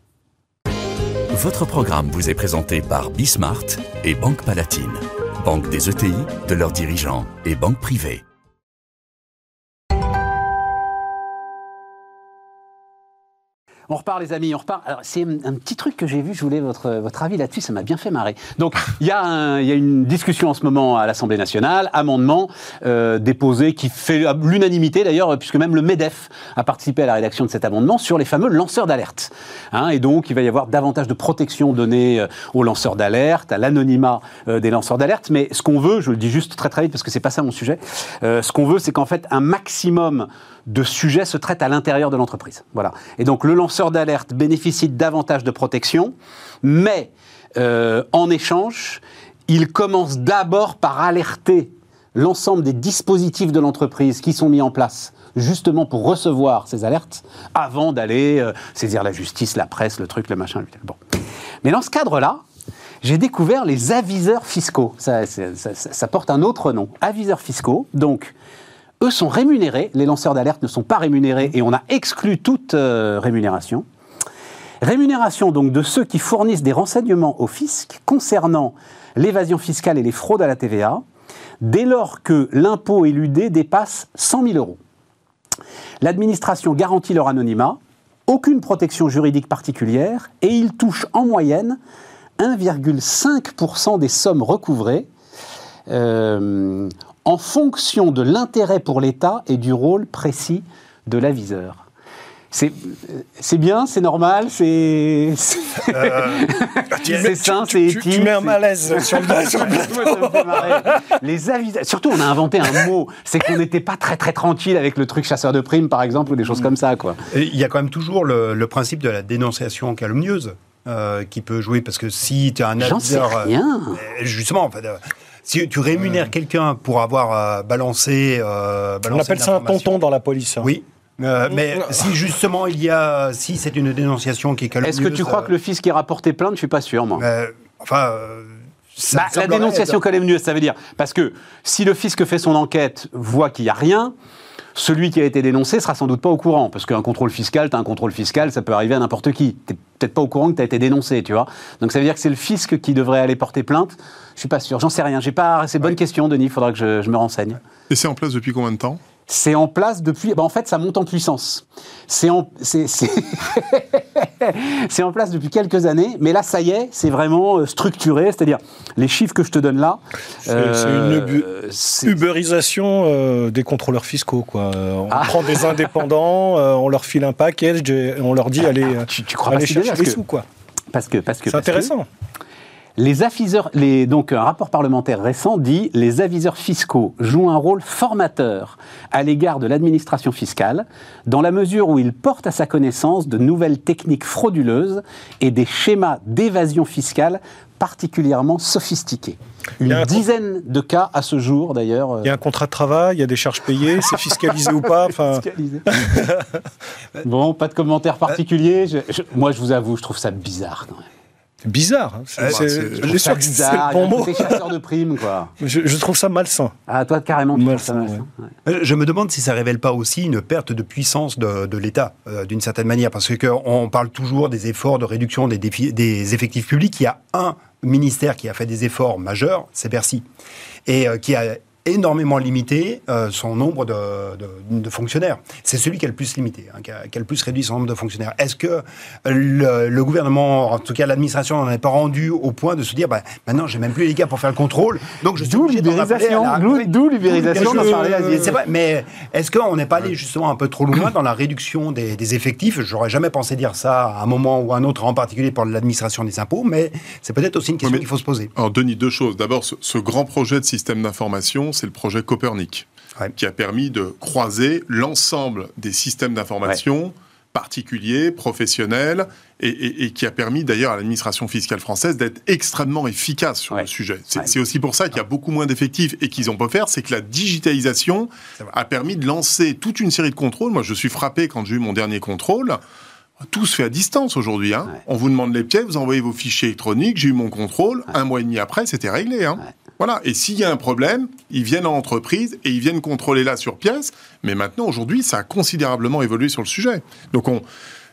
Votre programme vous est présenté par Bismart et Banque Palatine, banque des ETI, de leurs dirigeants et banque privée. On repart, les amis, on repart. Alors, c'est un, petit truc que j'ai vu, je voulais votre, votre avis là-dessus, ça m'a bien fait marrer. Donc, il y, a une discussion en ce moment à l'Assemblée nationale, amendement euh, déposé qui fait l'unanimité d'ailleurs, puisque même le MEDEF a participé à la rédaction de cet amendement sur les fameux lanceurs d'alerte. Hein, et donc, il va y avoir davantage de protection donnée euh, aux lanceurs d'alerte, à l'anonymat euh, des lanceurs d'alerte. Mais ce qu'on veut, je le dis juste très très vite parce que c'est pas ça mon sujet, ce qu'on veut, c'est qu'en fait, un maximum de sujets se traitent à l'intérieur de l'entreprise. Voilà. Et donc, le lanceur d'alerte bénéficie davantage de protection, mais euh, en échange, il commence d'abord par alerter l'ensemble des dispositifs de l'entreprise qui sont mis en place justement pour recevoir ces alertes avant d'aller euh, saisir la justice, la presse, le truc, le machin. Bon. Mais dans ce cadre-là, j'ai découvert les aviseurs fiscaux. Ça, porte un autre nom. Aviseurs fiscaux. Donc, eux sont rémunérés. Les lanceurs d'alerte ne sont pas rémunérés et on a exclu toute euh, rémunération. Rémunération donc de ceux qui fournissent des renseignements au fisc concernant l'évasion fiscale et les fraudes à la TVA, dès lors que l'impôt éludé dépasse 100 000 euros. L'administration garantit leur anonymat, aucune protection juridique particulière, et ils touchent en moyenne 1,5% des sommes recouvrées, euh, en fonction de l'intérêt pour l'État et du rôle précis de l'aviseur. C'est bien, c'est normal, c'est. Euh, c'est sain, c'est éthique. Tu, mets un malaise sur le, sur Les aviseurs. Surtout, on a inventé un mot. C'est qu'on n'était pas très très tranquille avec le truc chasseur de primes, par exemple, ou des choses comme ça, quoi. Il y a quand même toujours le, principe de la dénonciation calomnieuse. Euh, qui peut jouer parce que si tu as un aviseur, sais rien. Euh, justement, en fait, si tu rémunères quelqu'un pour avoir euh, balancé, euh, On appelle ça un tonton dans la police. Hein. Oui. Euh, mais si justement il y a, si c'est une dénonciation qui est calomnieuse... Est-ce que tu crois que le fisc ira porter plainte? Je suis pas sûr, moi. enfin. Bah, la dénonciation calomnieuse, ça veut dire parce que si le fisc fait son enquête, voit qu'il n'y a rien, celui qui a été dénoncé sera sans doute pas au courant, parce qu'un contrôle fiscal, tu as un contrôle fiscal, ça peut arriver à n'importe qui. Tu peut-être pas au courant que tu as été dénoncé, tu vois. Donc ça veut dire que c'est le fisc qui devrait aller porter plainte. Je suis pas sûr, j'en sais rien. J'ai pas. C'est bonne question, Denis. Il faudra que je, je me renseigne. Et c'est en place depuis combien de temps? C'est en place depuis. Ben en fait, ça monte en puissance. C'est en, c'est, en place depuis quelques années, mais là, ça y est, c'est vraiment euh, structuré. C'est-à-dire, les chiffres que je te donne là. C'est, une euh, uberisation euh, des contrôleurs fiscaux, quoi. On ah. prend des indépendants, on leur file un package et on leur dit allez, tu, crois allez chercher les sous, quoi. Parce que, parce que. C'est intéressant. Les aviseurs, les, donc un rapport parlementaire récent dit les aviseurs fiscaux jouent un rôle formateur à l'égard de l'administration fiscale, dans la mesure où ils portent à sa connaissance de nouvelles techniques frauduleuses et des schémas d'évasion fiscale particulièrement sophistiqués. Une dizaine de cas à ce jour, d'ailleurs. Euh. Il y a un contrat de travail, il y a des charges payées, c'est fiscalisé ou pas enfin... Bon, pas de commentaires particuliers. moi, je vous avoue, je trouve ça bizarre quand même bizarre. Hein. C'est, je sûr que c'est le bon mot. chasseurs de primes, quoi. Je, trouve ça malsain. Ah, toi, carrément, tu malsain, ça malsain. Euh, je me demande si ça révèle pas aussi une perte de puissance de, l'État, euh, d'une certaine manière, parce qu'on parle toujours des efforts de réduction des, des effectifs publics. Il y a un ministère qui a fait des efforts majeurs, c'est Bercy, et euh, qui a énormément limité euh, son nombre de, de, fonctionnaires. C'est celui qui a le plus limité, hein, qui, a, le plus réduit son nombre de fonctionnaires. Est-ce que le, gouvernement, en tout cas l'administration, n'en est pas rendu au point de se dire bah, maintenant, j'ai même plus les gars pour faire le contrôle, donc je suis D'où l'ubérisation. D'où l'ubérisation C'est vrai, mais est-ce qu'on n'est pas allé justement un peu trop loin dans la réduction des, des effectifs? J'aurais jamais pensé dire ça à un moment ou à un autre, en particulier pour l'administration des impôts, mais c'est peut-être aussi une question qu'il faut se poser. Alors, Denis, deux choses. D'abord, ce, ce grand projet de système d'information, c'est le projet Copernic, qui a permis de croiser l'ensemble des systèmes d'information. particuliers, professionnels, et, qui a permis d'ailleurs à l'administration fiscale française d'être extrêmement efficace sur le sujet. C'est aussi pour ça qu'il y a beaucoup moins d'effectifs et qu'ils ont pas faire, c'est que la digitalisation a permis de lancer toute une série de contrôles. Moi, je suis frappé quand j'ai eu mon dernier contrôle. Tout se fait à distance aujourd'hui. Hein. On vous demande les pièces, vous envoyez vos fichiers électroniques, j'ai eu mon contrôle, un mois et demi après, c'était réglé. Hein. Voilà. Et s'il y a un problème, ils viennent en entreprise et ils viennent contrôler là sur pièce. Mais maintenant, aujourd'hui, ça a considérablement évolué sur le sujet. Donc, on,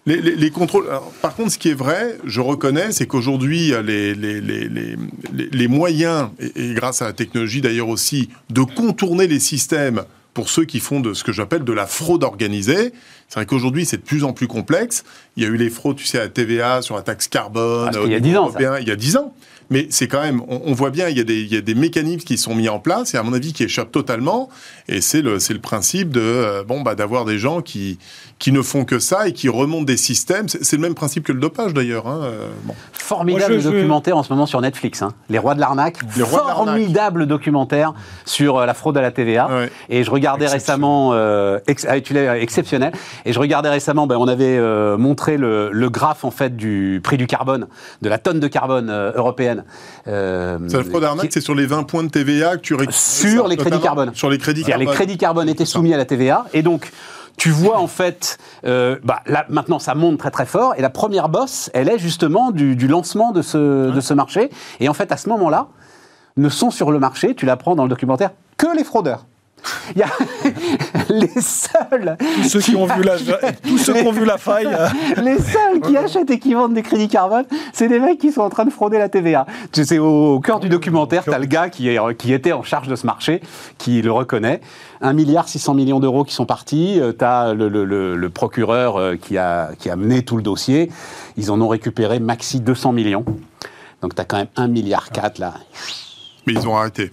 les, contrôles. par contre, ce qui est vrai, je reconnais, c'est qu'aujourd'hui, les, les, moyens, et, grâce à la technologie d'ailleurs aussi, de contourner les systèmes pour ceux qui font de ce que j'appelle de la fraude organisée. C'est vrai qu'aujourd'hui, c'est de plus en plus complexe. Il y a eu les fraudes, tu sais, à TVA, sur la taxe carbone. Ah, il y a 10 ans. Il y a 10 ans. Mais c'est quand même, on, voit bien, il y, a des, il y, a des, mécanismes qui sont mis en place et à mon avis qui échappent totalement. Et c'est le, c'est le principe de, euh, bon, bah, d'avoir des gens qui, qui ne font que ça et qui remontent des systèmes. C'est le même principe que le dopage d'ailleurs. Hein. Euh, Formidable documentaire en ce moment sur Netflix, hein. Les Rois de l'arnaque. Formidable documentaire sur euh, la fraude à la TVA. Et je regardais récemment, euh, ah, exceptionnel. Et je regardais récemment, ben, on avait euh, montré le, le, graphe en fait du prix du carbone, de la tonne de carbone européenne. Euh, la fraude c'est sur les 20 points de TVA que tu récupères. Sur les crédits carbone. Sur les crédits carbone. Les crédits carbone étaient soumis à la TVA. Et donc, tu vois en fait, euh, bah, là, maintenant ça monte très très fort, et la première bosse, elle est justement du, lancement de ce, de ce marché. Et en fait, à ce moment-là, ne sont sur le marché, tu l'apprends dans le documentaire, que les fraudeurs. Il y a les seuls. Tous ceux qui, ont, vu la, tous ceux qui ont vu la faille. les seuls qui achètent et qui vendent des crédits carbone, c'est des mecs qui sont en train de frauder la TVA. C'est au, cœur du documentaire, tu as le gars qui, est, qui était en charge de ce marché, qui le reconnaît. 1 milliard 600 millions d'euros qui sont partis. Euh, tu as le, le, procureur euh, qui a, qui a mené tout le dossier. Ils en ont récupéré maxi 200 millions. Donc tu as quand même 1 milliard 4 là. Mais ils ont arrêté.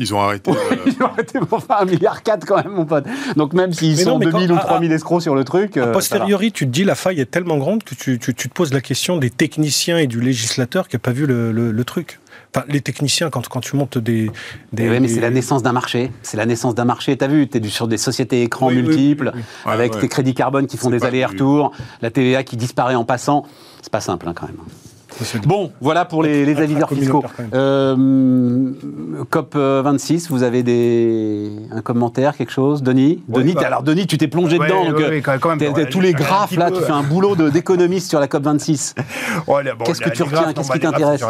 Ils ont arrêté. Euh, ils ont arrêté pour faire un milliard 4 quand même, mon pote. Donc même s'ils sont 2000 ou 3000 escrocs sur le truc. A posteriori, tu te dis la faille est tellement grande que tu, tu, te poses la question des techniciens et du législateur qui n'a pas vu le, le, truc. Enfin, les techniciens, quand, quand tu montes des. des oui, mais c'est la naissance d'un marché. C'est la naissance d'un marché. Tu as vu, tu es sur des sociétés écrans multiples, avec tes crédits carbone qui font des allers-retours, la TVA qui disparaît en passant. C'est pas simple, hein, quand même. Bon, voilà pour les, les aviseurs fiscaux. Euh, COP 26, vous avez des, un commentaire, quelque chose? Denis? Denis, bah, alors Denis, tu t'es plongé dedans, donc euh, tous les graphes, là, tu fais un boulot d'économiste sur la COP 26. Qu'est-ce que tu retiens? Qu'est-ce qui t'intéresse?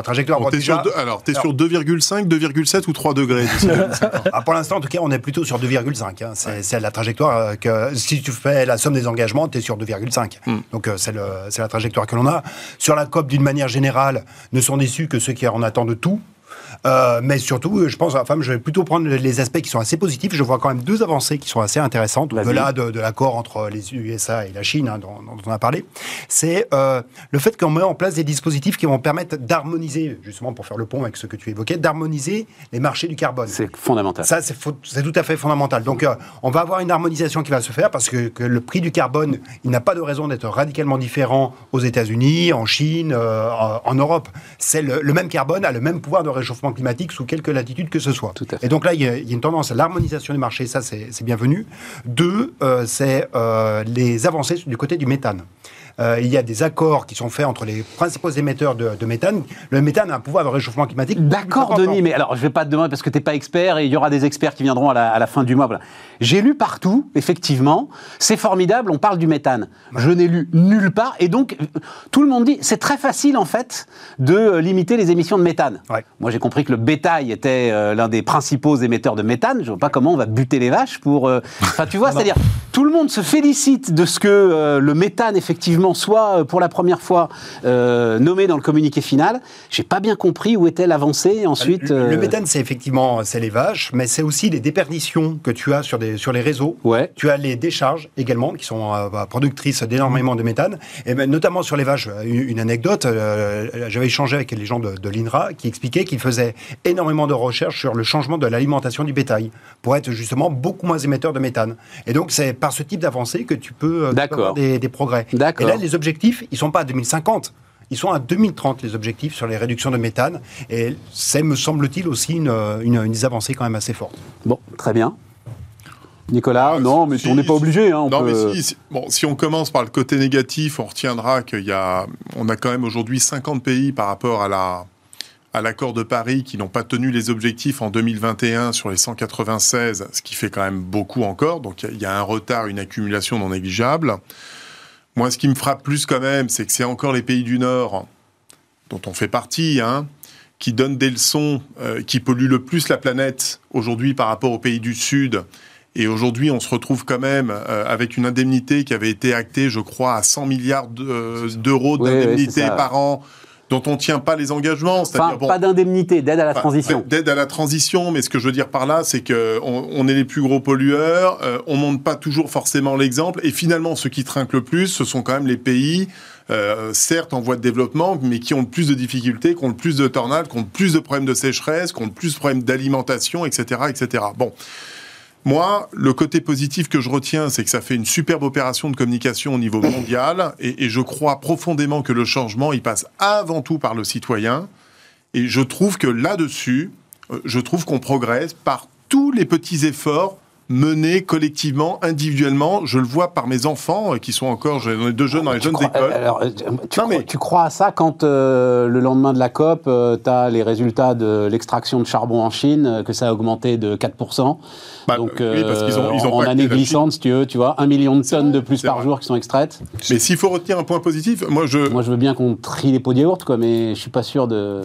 Alors, tu es sur 2,5, 2,7 ou 3 degrés ah, Pour l'instant, en tout cas, on est plutôt sur 2,5. Hein. C'est la trajectoire euh, que, si tu fais la somme des engagements, tu es sur 2,5. Hmm. Donc, c'est la trajectoire que l'on a. Sur la COP, d'une manière général ne sont déçus que ceux qui en attendent tout. Euh, mais surtout, je pense, enfin, je vais plutôt prendre les aspects qui sont assez positifs. Je vois quand même deux avancées qui sont assez intéressantes, au-delà de, l'accord entre les USA et la Chine, hein, dont, on a parlé. C'est euh, le fait qu'on met en place des dispositifs qui vont permettre d'harmoniser, justement pour faire le pont avec ce que tu évoquais, d'harmoniser les marchés du carbone. C'est fondamental. Ça, c'est tout à fait fondamental. Donc, euh, on va avoir une harmonisation qui va se faire parce que, le prix du carbone, il n'a pas de raison d'être radicalement différent aux États-Unis, en Chine, en Europe. C'est le, le même carbone a le même pouvoir de réchauffement climatique sous quelque latitude que ce soit. Et donc là, il y, a, une tendance à l'harmonisation du marché, ça c'est bienvenu. Deux, euh, c'est euh, les avancées du côté du méthane. Euh, il y a des accords qui sont faits entre les principaux émetteurs de, méthane. Le méthane a un pouvoir de réchauffement climatique. D'accord, Denis, mais alors je ne vais pas te demander parce que tu n'es pas expert et il y aura des experts qui viendront à la, fin du mois. J'ai lu partout, effectivement, c'est formidable, on parle du méthane. Je n'ai lu nulle part et donc tout le monde dit c'est très facile en fait de euh, limiter les émissions de méthane. Moi j'ai compris que le bétail était euh, l'un des principaux émetteurs de méthane. Je ne vois pas comment on va buter les vaches pour. Enfin, tu vois, c'est-à-dire tout le monde se félicite de ce que le méthane effectivement soit euh, pour la première fois euh, nommé dans le communiqué final. J'ai pas bien compris où était l'avancée ensuite. Le, euh, méthane, c'est effectivement c'est les vaches, mais c'est aussi les déperditions que tu as sur, des, sur les réseaux. Ouais. Tu as les décharges également, qui sont bah, productrices d'énormément de méthane, et ben, notamment sur les vaches. Une, anecdote, j'avais échangé avec les gens de, de l'INRA qui expliquaient qu'ils faisaient énormément de recherches sur le changement de l'alimentation du bétail pour être justement beaucoup moins émetteur de méthane. Et donc c'est par ce type d'avancée que tu peux, avoir des, des progrès. Et là, les objectifs, ils sont pas à 2050. Ils sont à 2030, les objectifs sur les réductions de méthane. Et c'est, me semble-t-il, aussi une, une, avancée quand même assez forte. Bon, très bien. Nicolas, ah, non, mais on n'est pas obligé. Hein, non, mais si, bon, si on commence par le côté négatif, on retiendra qu'il y a, on a quand même aujourd'hui 50 pays par rapport à la, à l'accord de Paris qui n'ont pas tenu les objectifs en 2021 sur les 196, ce qui fait quand même beaucoup encore. Donc il y, a un retard, une accumulation non négligeable. Moi, ce qui me frappe plus quand même, c'est que c'est encore les pays du Nord, dont on fait partie, hein, qui donnent des leçons, euh, qui polluent le plus la planète aujourd'hui par rapport aux pays du Sud. Et aujourd'hui, on se retrouve quand même euh, avec une indemnité qui avait été actée, je crois, à 100 milliards euh, d'euros d'indemnité par an dont on tient pas les engagements. Enfin, pas d'indemnité, d'aide à la transition. D'aide à la transition, mais ce que je veux dire par là, c'est que on, est les plus gros pollueurs, euh, on montre pas toujours forcément l'exemple, et finalement, ceux qui trinquent le plus, ce sont quand même les pays euh, certes en voie de développement, mais qui ont le plus de difficultés, qui ont le plus de tornades, qui ont le plus de problèmes de sécheresse, qui ont le plus de problèmes d'alimentation, etc., etc. Bon. Moi, le côté positif que je retiens, c'est que ça fait une superbe opération de communication au niveau mondial, et, je crois profondément que le changement, il passe avant tout par le citoyen. Et je trouve que là-dessus, euh, je trouve qu'on progresse par tous les petits efforts mener collectivement, individuellement. Je le vois par mes enfants euh, qui sont encore, j'en ai deux jeunes dans les jeunes écoles. Alors, euh, tu, crois, tu, crois, à ça quand euh, le lendemain de la COP, tu as les résultats de l'extraction de charbon en Chine, que ça a augmenté de 4% bah, Donc, oui, parce qu'ils ont, ils ont en année glissante, si tu veux, tu vois, un million de tonnes de plus par jour qui sont extraites. Mais s'il faut retenir un point positif, moi je... Moi je veux bien qu'on trie les pots de yaourt, quoi, mais je suis pas sûr de,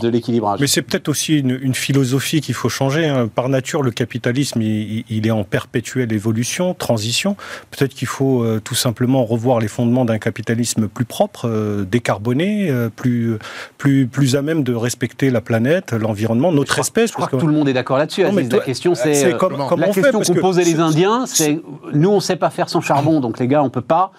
de l'équilibrage. Mais c'est peut-être aussi une, philosophie qu'il faut changer. Hein. Par nature, le capitalisme, il est en perpétuelle évolution, transition. Peut-être qu'il faut euh, tout simplement revoir les fondements d'un capitalisme plus propre, euh, décarboné, euh, plus, plus, plus à même de respecter la planète, l'environnement, notre espèce. Je crois que, tout le monde est d'accord là-dessus. La question, c'est la question qu'ont posé les Indiens, c'est nous, on ne sait pas faire sans charbon, donc les gars, on peut pas.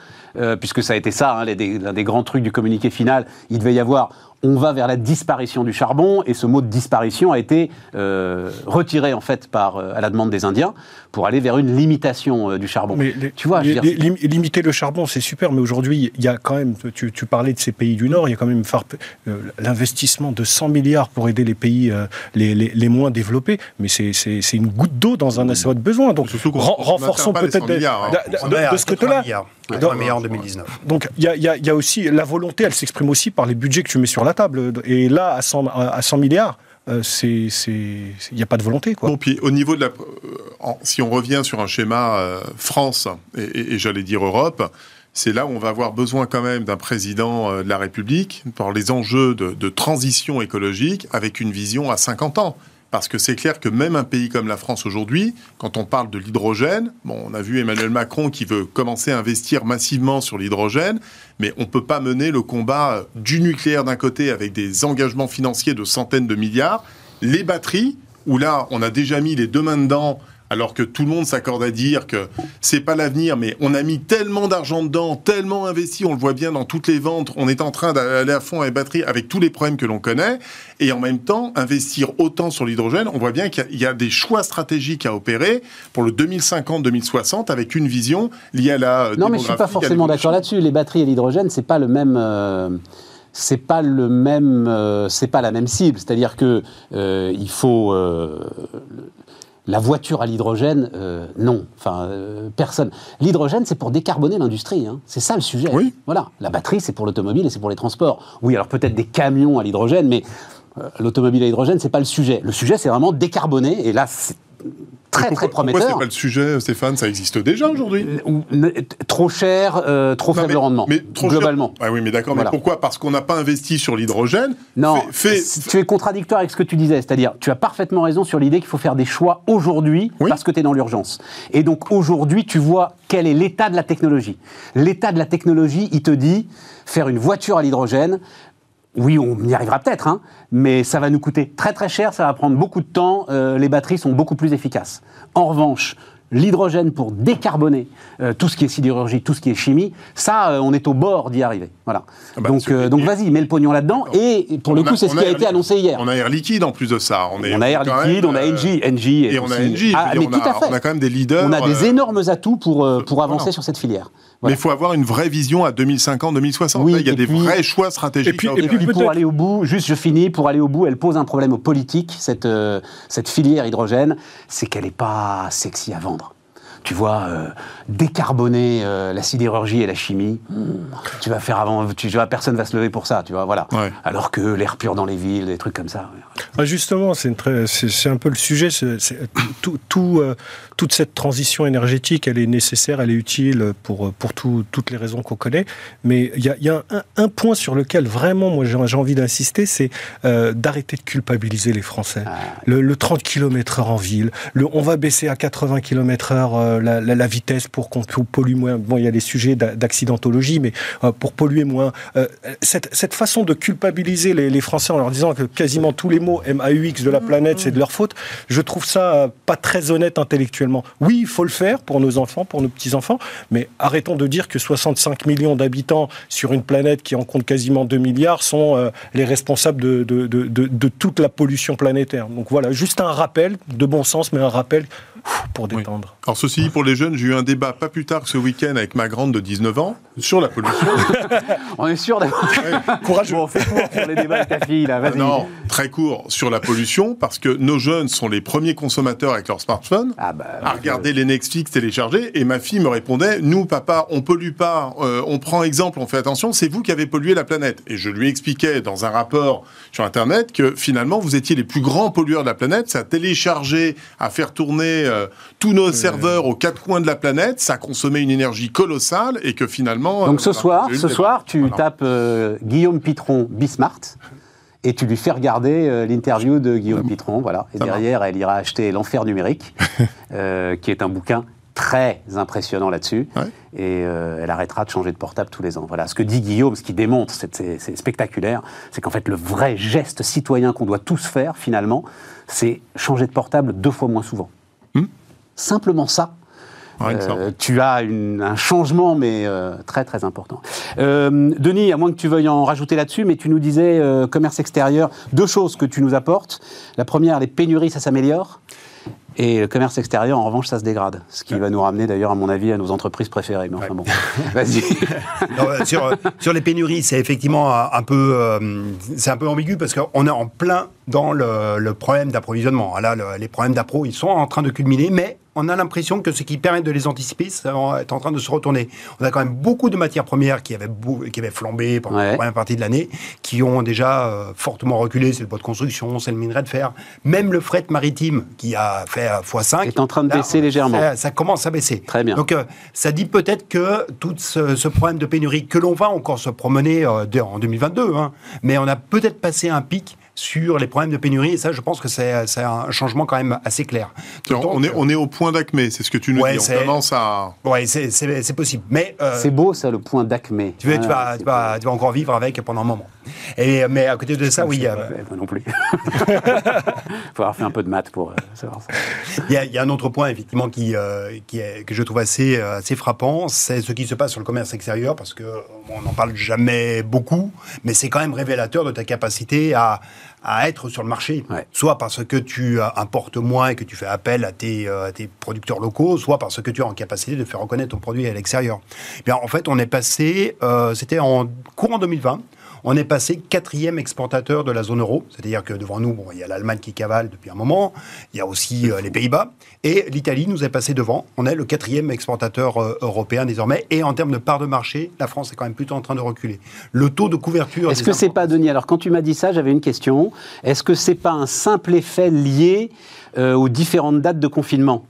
puisque ça a été ça, hein, l'un des grands trucs du communiqué final, il devait y avoir on va vers la disparition du charbon, et ce mot de disparition a été euh, retiré en fait par, euh, à la demande des Indiens pour aller vers une limitation euh, du charbon. Mais tu vois, limiter le charbon, c'est super, mais aujourd'hui, il y a quand même, tu, parlais de ces pays du Nord, il y a quand même l'investissement de 100 milliards pour aider les pays les, moins développés, mais c'est une goutte d'eau dans un assez haut de besoin. Donc, renforçons peut-être de, de, ce côté-là. En 2019. Donc, il y, y, a aussi la volonté, elle s'exprime aussi par les budgets que tu mets sur la table. Et là, à 100, à 100 milliards, euh, il n'y a pas de volonté. Quoi. Bon, puis au niveau de la. Euh, si on revient sur un schéma euh, France et, j'allais dire Europe, c'est là où on va avoir besoin quand même d'un président de la République pour les enjeux de, de transition écologique avec une vision à 50 ans. Parce que c'est clair que même un pays comme la France aujourd'hui, quand on parle de l'hydrogène, bon, on a vu Emmanuel Macron qui veut commencer à investir massivement sur l'hydrogène, mais on ne peut pas mener le combat du nucléaire d'un côté avec des engagements financiers de centaines de milliards, les batteries, où là, on a déjà mis les deux mains dedans alors que tout le monde s'accorde à dire que c'est pas l'avenir, mais on a mis tellement d'argent dedans, tellement investi, on le voit bien dans toutes les ventes, on est en train d'aller à fond avec batterie avec tous les problèmes que l'on connaît, et en même temps, investir autant sur l'hydrogène, on voit bien qu'il y, a des choix stratégiques à opérer pour le 2050-2060 avec une vision liée à la Non, mais je suis pas forcément d'accord là-dessus. Les batteries et l'hydrogène, c'est pas le même. Euh, c'est pas le même, euh, c'est pas la même cible. C'est-à-dire que euh, il faut la voiture à l'hydrogène, euh, non. Enfin, euh, personne. L'hydrogène, c'est pour décarboner l'industrie. Hein. C'est ça le sujet. Oui. Voilà. La batterie, c'est pour l'automobile et c'est pour les transports. Oui, alors peut-être des camions à l'hydrogène, mais euh, l'automobile à l'hydrogène, c'est pas le sujet. Le sujet, c'est vraiment décarboner. Et là, très très prometteur. Pourquoi c'est pas le sujet, Stéphane? Ça existe déjà aujourd'hui Trop cher, euh, trop faible rendement, mais trop globalement. Ah oui, mais d'accord, mais pourquoi? Parce qu'on n'a pas investi sur l'hydrogène Non, tu es contradictoire avec ce que tu disais, c'est-à-dire tu as parfaitement raison sur l'idée qu'il faut faire des choix aujourd'hui parce que tu es dans l'urgence. Et donc aujourd'hui, tu vois quel est l'état de la technologie. L'état de la technologie, il te dit faire une voiture à l'hydrogène, oui, on y arrivera peut-être, hein, mais ça va nous coûter très très cher, ça va prendre beaucoup de temps, euh, les batteries sont beaucoup plus efficaces. En revanche, l'hydrogène pour décarboner euh, tout ce qui est sidérurgie, tout ce qui est chimie, ça, euh, on est au bord d'y arriver. Voilà. Ah bah, donc, donc vas-y, mets le pognon là-dedans. Et pour le coup, c'est ce qui a, été annoncé hier. On a Air Liquide en plus de ça. On, a Air Liquide, on a NG, NG et, on a NG. Ah, mais tout à fait. On a quand même des leaders. On a des énormes atouts pour pour avancer sur cette filière. Mais il faut avoir une vraie vision à 2050-2060. Oui, il y a des vrais choix stratégiques. Et puis, et puis, pour aller au bout, juste je finis, pour aller au bout, elle pose un problème aux politiques, cette, euh, cette filière hydrogène, c'est qu'elle n'est pas sexy à vendre tu vois, euh, décarboner euh, la sidérurgie et la chimie, tu vas faire avant, tu vois, personne va se lever pour ça, tu vois, voilà. Alors que l'air pur dans les villes, des trucs comme ça. Ah, justement, c'est un peu le sujet. tout, tout, euh, toute cette transition énergétique, elle est nécessaire, elle est utile pour, pour toutes les raisons qu'on connaît. Mais il y a, un, point sur lequel vraiment, moi, j'ai envie d'insister, c'est d'arrêter de culpabiliser les Français. Ah. Le, 30 km/h en ville, le, on va baisser à 80 km/h la, vitesse pour qu'on pollue moins. Bon, il y a les sujets d'accidentologie, mais pour polluer moins. Cette, cette, façon de culpabiliser les, les, Français en leur disant que quasiment tous les mots MAUX de la mmh, planète, c'est de leur faute, je trouve ça pas très honnête intellectuellement. Oui, il faut le faire pour nos enfants, pour nos petits-enfants, mais arrêtons de dire que 65 millions d'habitants sur une planète qui en compte quasiment 2 milliards sont euh, les responsables de, toute la pollution planétaire. Donc voilà, juste un rappel de bon sens, mais un rappel pour détendre. Alors ceci dit, pour les jeunes, j'ai eu un débat pas plus tard que ce week-end avec ma grande de 19 ans sur la pollution. On est sûr d'avoir... Courageux. Bon, fait court pour les débats avec ta fille, là, vas-y. Non, très court sur la pollution, parce que nos jeunes sont les premiers consommateurs avec leur smartphone ah bah, à regarder les Netflix téléchargés, et ma fille me répondait, nous, papa, on pollue pas, euh, on prend exemple, on fait attention, c'est vous qui avez pollué la planète. Et je lui expliquais dans un rapport sur Internet que finalement, vous étiez les plus grands pollueurs de la planète, ça a téléchargé, à faire tourner... Euh, tous nos serveurs aux quatre coins de la planète, ça consommait une énergie colossale et que finalement. Donc ce euh, soir, ce soir, tu tapes euh, Guillaume Pitron Bismart et tu lui fais regarder euh, l'interview de Guillaume Pitron, voilà. Et derrière, elle ira acheter L'enfer numérique, qui est un bouquin très impressionnant là-dessus. Et elle arrêtera de changer de portable tous les ans. Voilà. Ce que dit Guillaume, ce qui démontre, c'est spectaculaire, c'est qu'en fait, le vrai geste citoyen qu'on doit tous faire, finalement, c'est changer de portable deux fois moins souvent. Simplement ça, euh, tu as un changement, mais euh, très très important. Euh, Denis, à moins que tu veuilles en rajouter là-dessus, mais tu nous disais commerce extérieur, deux choses que tu nous apportes. La première, les pénuries, ça s'améliore. Et le commerce extérieur, en revanche, ça se dégrade. Ce qui va nous ramener d'ailleurs, à mon avis, à nos entreprises préférées. Mais enfin bon, vas-y. sur, sur, les pénuries, c'est effectivement un peu, c'est un peu ambigu parce qu'on est en plein dans le, le problème d'approvisionnement. Là, les problèmes d'appro, ils sont en train de culminer, mais on a l'impression que ce qui permet de les anticiper ça est en train de se retourner. On a quand même beaucoup de matières premières qui avaient, qui avaient flambé pendant la première partie de l'année, qui ont déjà euh, fortement reculé. C'est le bois de construction, c'est le minerai de fer. Même le fret maritime, qui a fait x5. Est en train de baisser légèrement. Ça, commence à baisser. Très bien. Donc, euh, ça dit peut-être que tout ce, problème de pénurie, que l'on va encore se promener euh, en 2022, hein, mais on a peut-être passé un pic sur les problèmes de pénurie. Et ça, je pense que c'est un changement quand même assez clair. on, est, on est au point d'acmé, c'est ce que tu nous dis. On commence à. Oui, c'est possible. Mais euh, c'est beau ça, le point d'acmé. Tu, tu, vas, tu, vas, tu, vas, encore vivre avec pendant un moment. Et, mais à côté de ça, oui. Moi non plus. Il faut avoir fait un peu de maths pour euh, savoir ça. Il y, a, un autre point, effectivement, qui, euh, qui est, que je trouve assez, assez frappant, c'est ce qui se passe sur le commerce extérieur, parce qu'on n'en parle jamais beaucoup, mais c'est quand même révélateur de ta capacité à, à être sur le marché. Soit parce que tu importes moins et que tu fais appel à tes, euh, tes, producteurs locaux, soit parce que tu as en capacité de faire reconnaître ton produit à l'extérieur. Eh bien, en fait, on est passé, euh, c'était en courant 2020, on est passé quatrième exportateur de la zone euro, c'est-à-dire que devant nous, bon, il y a l'Allemagne qui cavale depuis un moment, il y a aussi euh, les Pays-Bas, et l'Italie nous est passé devant. On est le quatrième exportateur euh, européen désormais, et en termes de part de marché, la France est quand même plutôt en train de reculer. Le taux de couverture. Est-ce que c'est pas Denis? Alors quand tu m'as dit ça, j'avais une question. Est-ce que c'est pas un simple effet lié euh, aux différentes dates de confinement?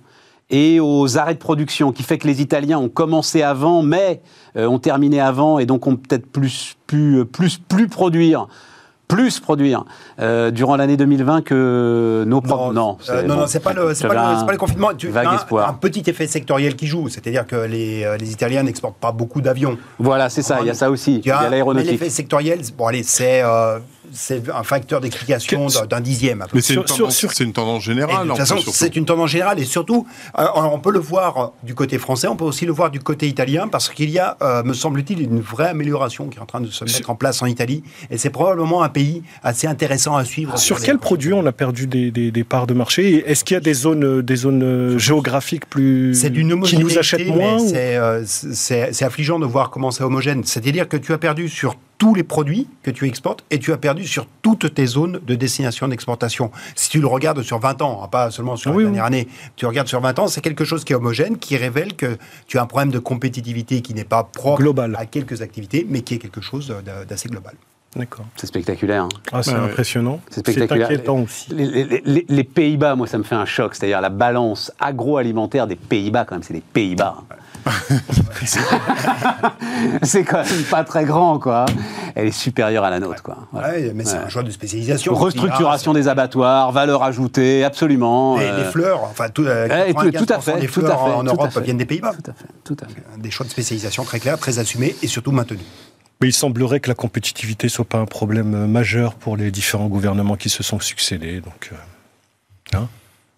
Et aux arrêts de production, qui fait que les Italiens ont commencé avant, mais euh, ont terminé avant, et donc ont peut-être plus pu plus, plus produire plus produire euh, durant l'année 2020 que nos propres. Non, non, non, non c'est pas, le, pas, pas le confinement. Tu as un, un, petit effet sectoriel qui joue, c'est-à-dire que les, euh, les Italiens n'exportent pas beaucoup d'avions. Voilà, c'est ça, il y a ça aussi. Il y a l'aéronautique. L'effet sectoriel, bon, allez, c'est c'est un facteur d'explication d'un dixième. Mais c'est une, tendance générale. de toute façon, c'est une tendance générale et surtout, euh, on peut le voir du côté français, on peut aussi le voir du côté italien parce qu'il y a, euh, me semble-t-il, une vraie amélioration qui est en train de se mettre en place en Italie et c'est probablement un pays assez intéressant à suivre. Sur quel produit on a perdu des, des, parts de marché Est-ce qu'il y a des zones, des zones géographiques plus qui nous achètent moins euh, C'est affligeant de voir comment c'est homogène. C'est-à-dire que tu as perdu sur tous les produits que tu exportes et tu as perdu sur toutes tes zones de destination d'exportation. Si tu le regardes sur 20 ans, hein, pas seulement sur la dernière année, tu regardes sur 20 ans, c'est quelque chose qui est homogène, qui révèle que tu as un problème de compétitivité qui n'est pas propre global. à quelques activités, mais qui est quelque chose d'assez global. D'accord. C'est spectaculaire. Hein. Ah, c'est impressionnant. C'est spectaculaire. inquiétant aussi. Les, Pays-Bas, moi, ça me fait un choc. C'est-à-dire la balance agroalimentaire des Pays-Bas, quand même, c'est les Pays-Bas. c'est quand même pas très grand, quoi. Elle est supérieure à la nôtre, quoi. Ouais, mais c'est un choix de spécialisation. Restructuration des abattoirs, valeur ajoutée, absolument. Les, euh, fleurs, enfin, tout, euh, tout, à fait. des fleurs en Europe viennent des Pays-Bas. Tout à fait, tout à fait. Des choix de spécialisation très clairs, très assumés et surtout maintenus. Mais il semblerait que la compétitivité soit pas un problème majeur pour les différents gouvernements qui se sont succédés. Donc, euh, hein?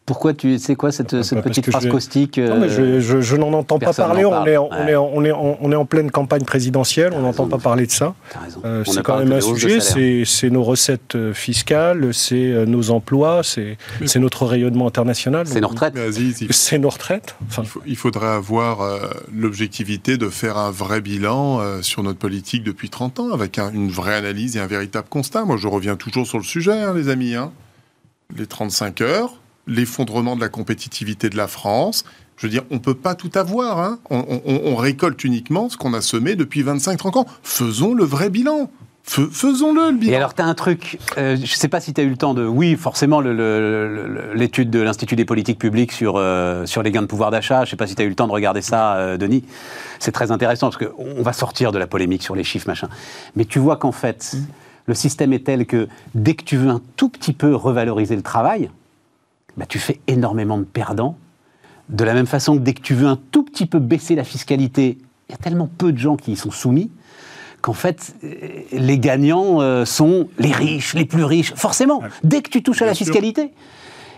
Pourquoi tu sais quoi cette, cette petite phrase caustique non, mais je, je, n'en entends pas parler. On, est, on, est, on, est, on, est, en pleine campagne présidentielle. On n'entend pas parler de ça. Euh, c'est quand même un sujet. C'est nos recettes euh, fiscales, c'est euh, nos emplois, c'est notre rayonnement international. C'est nos retraites. C'est nos retraites. Enfin, il, faudrait avoir l'objectivité de faire un vrai bilan sur notre politique depuis 30 ans, avec une vraie analyse et un véritable constat. Moi, je reviens toujours sur le sujet, hein, les amis. Hein. Les 35 heures l'effondrement de la compétitivité de la France. Je veux dire, on ne peut pas tout avoir. Hein. On, récolte uniquement ce qu'on a semé depuis 25-30 ans. Faisons le vrai bilan. Faisons-le, le bilan. Et alors, tu as un truc, euh, je ne sais pas si tu as eu le temps de... Oui, forcément, l'étude de l'Institut des politiques publiques sur, euh, sur les gains de pouvoir d'achat, je ne sais pas si tu as eu le temps de regarder ça, euh, Denis. C'est très intéressant, parce qu'on va sortir de la polémique sur les chiffres, machin. Mais tu vois qu'en fait, le système est tel que dès que tu veux un tout petit peu revaloriser le travail, bah, tu fais énormément de perdants. De la même façon que dès que tu veux un tout petit peu baisser la fiscalité, il y a tellement peu de gens qui y sont soumis qu'en fait, euh, les gagnants euh, sont les riches, les plus riches, forcément, dès que tu touches à la fiscalité.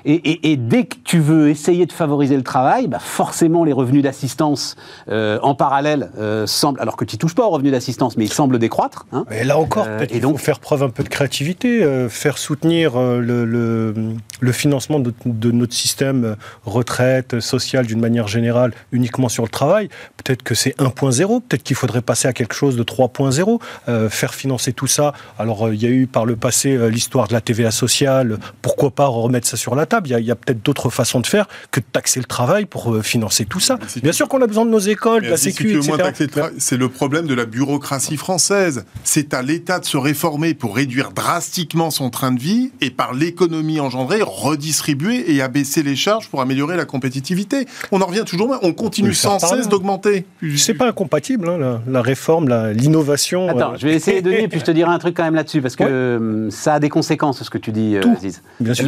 Et, dès que tu veux essayer de favoriser le travail, bah forcément les revenus d'assistance euh, en parallèle euh, semblent, alors que tu touches pas aux revenus d'assistance, mais ils semblent décroître. Hein. Et là encore, euh, peut-être il faut faire preuve un peu de créativité, faire soutenir le, le, financement de, de, notre système retraite, social d'une manière générale, uniquement sur le travail. Peut-être que c'est 1.0, peut-être qu'il faudrait passer à quelque chose de 3.0, faire financer tout ça. Alors il y a eu par le passé l'histoire de la TVA sociale, pourquoi pas remettre ça sur la il y a, peut-être d'autres façons de faire que de taxer le travail pour euh, financer tout ça. Bien sûr qu'on a besoin de nos écoles, de la sécu, etc. C'est le problème de la bureaucratie française. C'est à l'État de se réformer pour réduire drastiquement son train de vie et par l'économie engendrée, redistribuer et abaisser les charges pour améliorer la compétitivité. On en revient toujours On continue sans cesse d'augmenter. C'est pas incompatible, hein, la, réforme, l'innovation. Attends, euh, je vais essayer de dire, puis je te dirai un truc quand même là-dessus, parce que euh, ça a des conséquences, ce que tu dis, Aziz. Bien sûr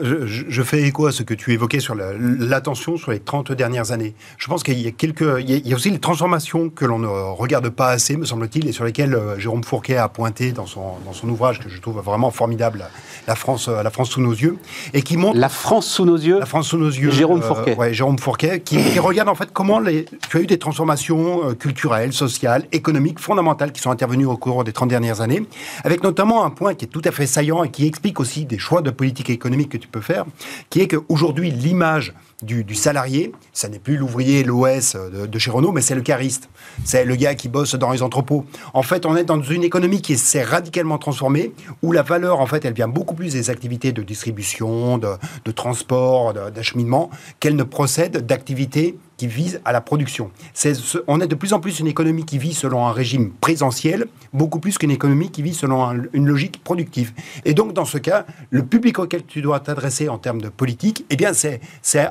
je, fais écho à ce que tu évoquais sur l'attention sur les 30 dernières années. Je pense qu'il y a quelques, il y a, aussi les transformations que l'on ne regarde pas assez, me semble-t-il, et sur lesquelles euh, Jérôme Fourquet a pointé dans son, dans son ouvrage que je trouve vraiment formidable, La France, euh, la France sous nos yeux, et qui montre la France sous nos yeux. La France sous nos yeux. Jérôme euh, Fourquet. ouais, Jérôme Fourquet, qui, regarde en fait comment les, tu as eu des transformations culturelles, sociales, économiques fondamentales qui sont intervenues au cours des 30 dernières années, avec notamment un point qui est tout à fait saillant et qui explique aussi des choix de politique économique que tu peux faire, qui est qu'aujourd'hui, l'image du, salarié, ça n'est plus l'ouvrier, l'OS de, chez Renault, mais c'est le cariste. C'est le gars qui bosse dans les entrepôts. En fait, on est dans une économie qui s'est radicalement transformée, où la valeur, en fait, elle vient beaucoup plus des activités de distribution, de, de transport, d'acheminement, qu'elle ne procède d'activités qui vise à la production. on est de plus en plus une économie qui vit selon un régime présentiel, beaucoup plus qu'une économie qui vit selon une logique productive. Et donc, dans ce cas, le public auquel tu dois t'adresser en termes de politique, eh bien, c'est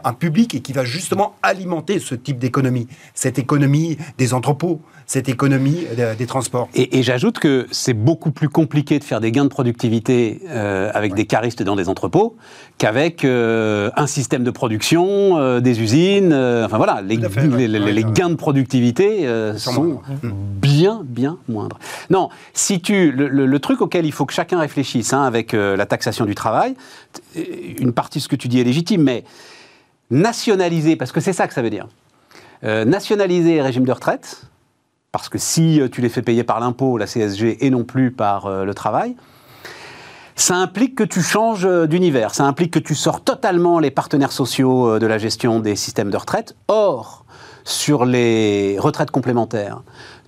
un public qui va justement alimenter ce type d'économie, cette économie des entrepôts, cette économie des transports. Et, j'ajoute que c'est beaucoup plus compliqué de faire des gains de productivité euh, avec des caristes dans des entrepôts qu'avec euh, un système de production, euh, des usines. enfin voilà, les, gains de productivité sont bien, bien moindres. Non, si tu, le, truc auquel il faut que chacun réfléchisse hein, avec la taxation du travail, une partie de ce que tu dis est légitime, mais nationaliser, parce que c'est ça que ça veut dire, nationaliser les régimes de retraite, parce que si euh, tu les fais payer par l'impôt, la CSG, et non plus par euh, le travail, ça implique que tu changes euh, d'univers, ça implique que tu sors totalement les partenaires sociaux de la gestion des systèmes de retraite. Or, sur les retraites complémentaires,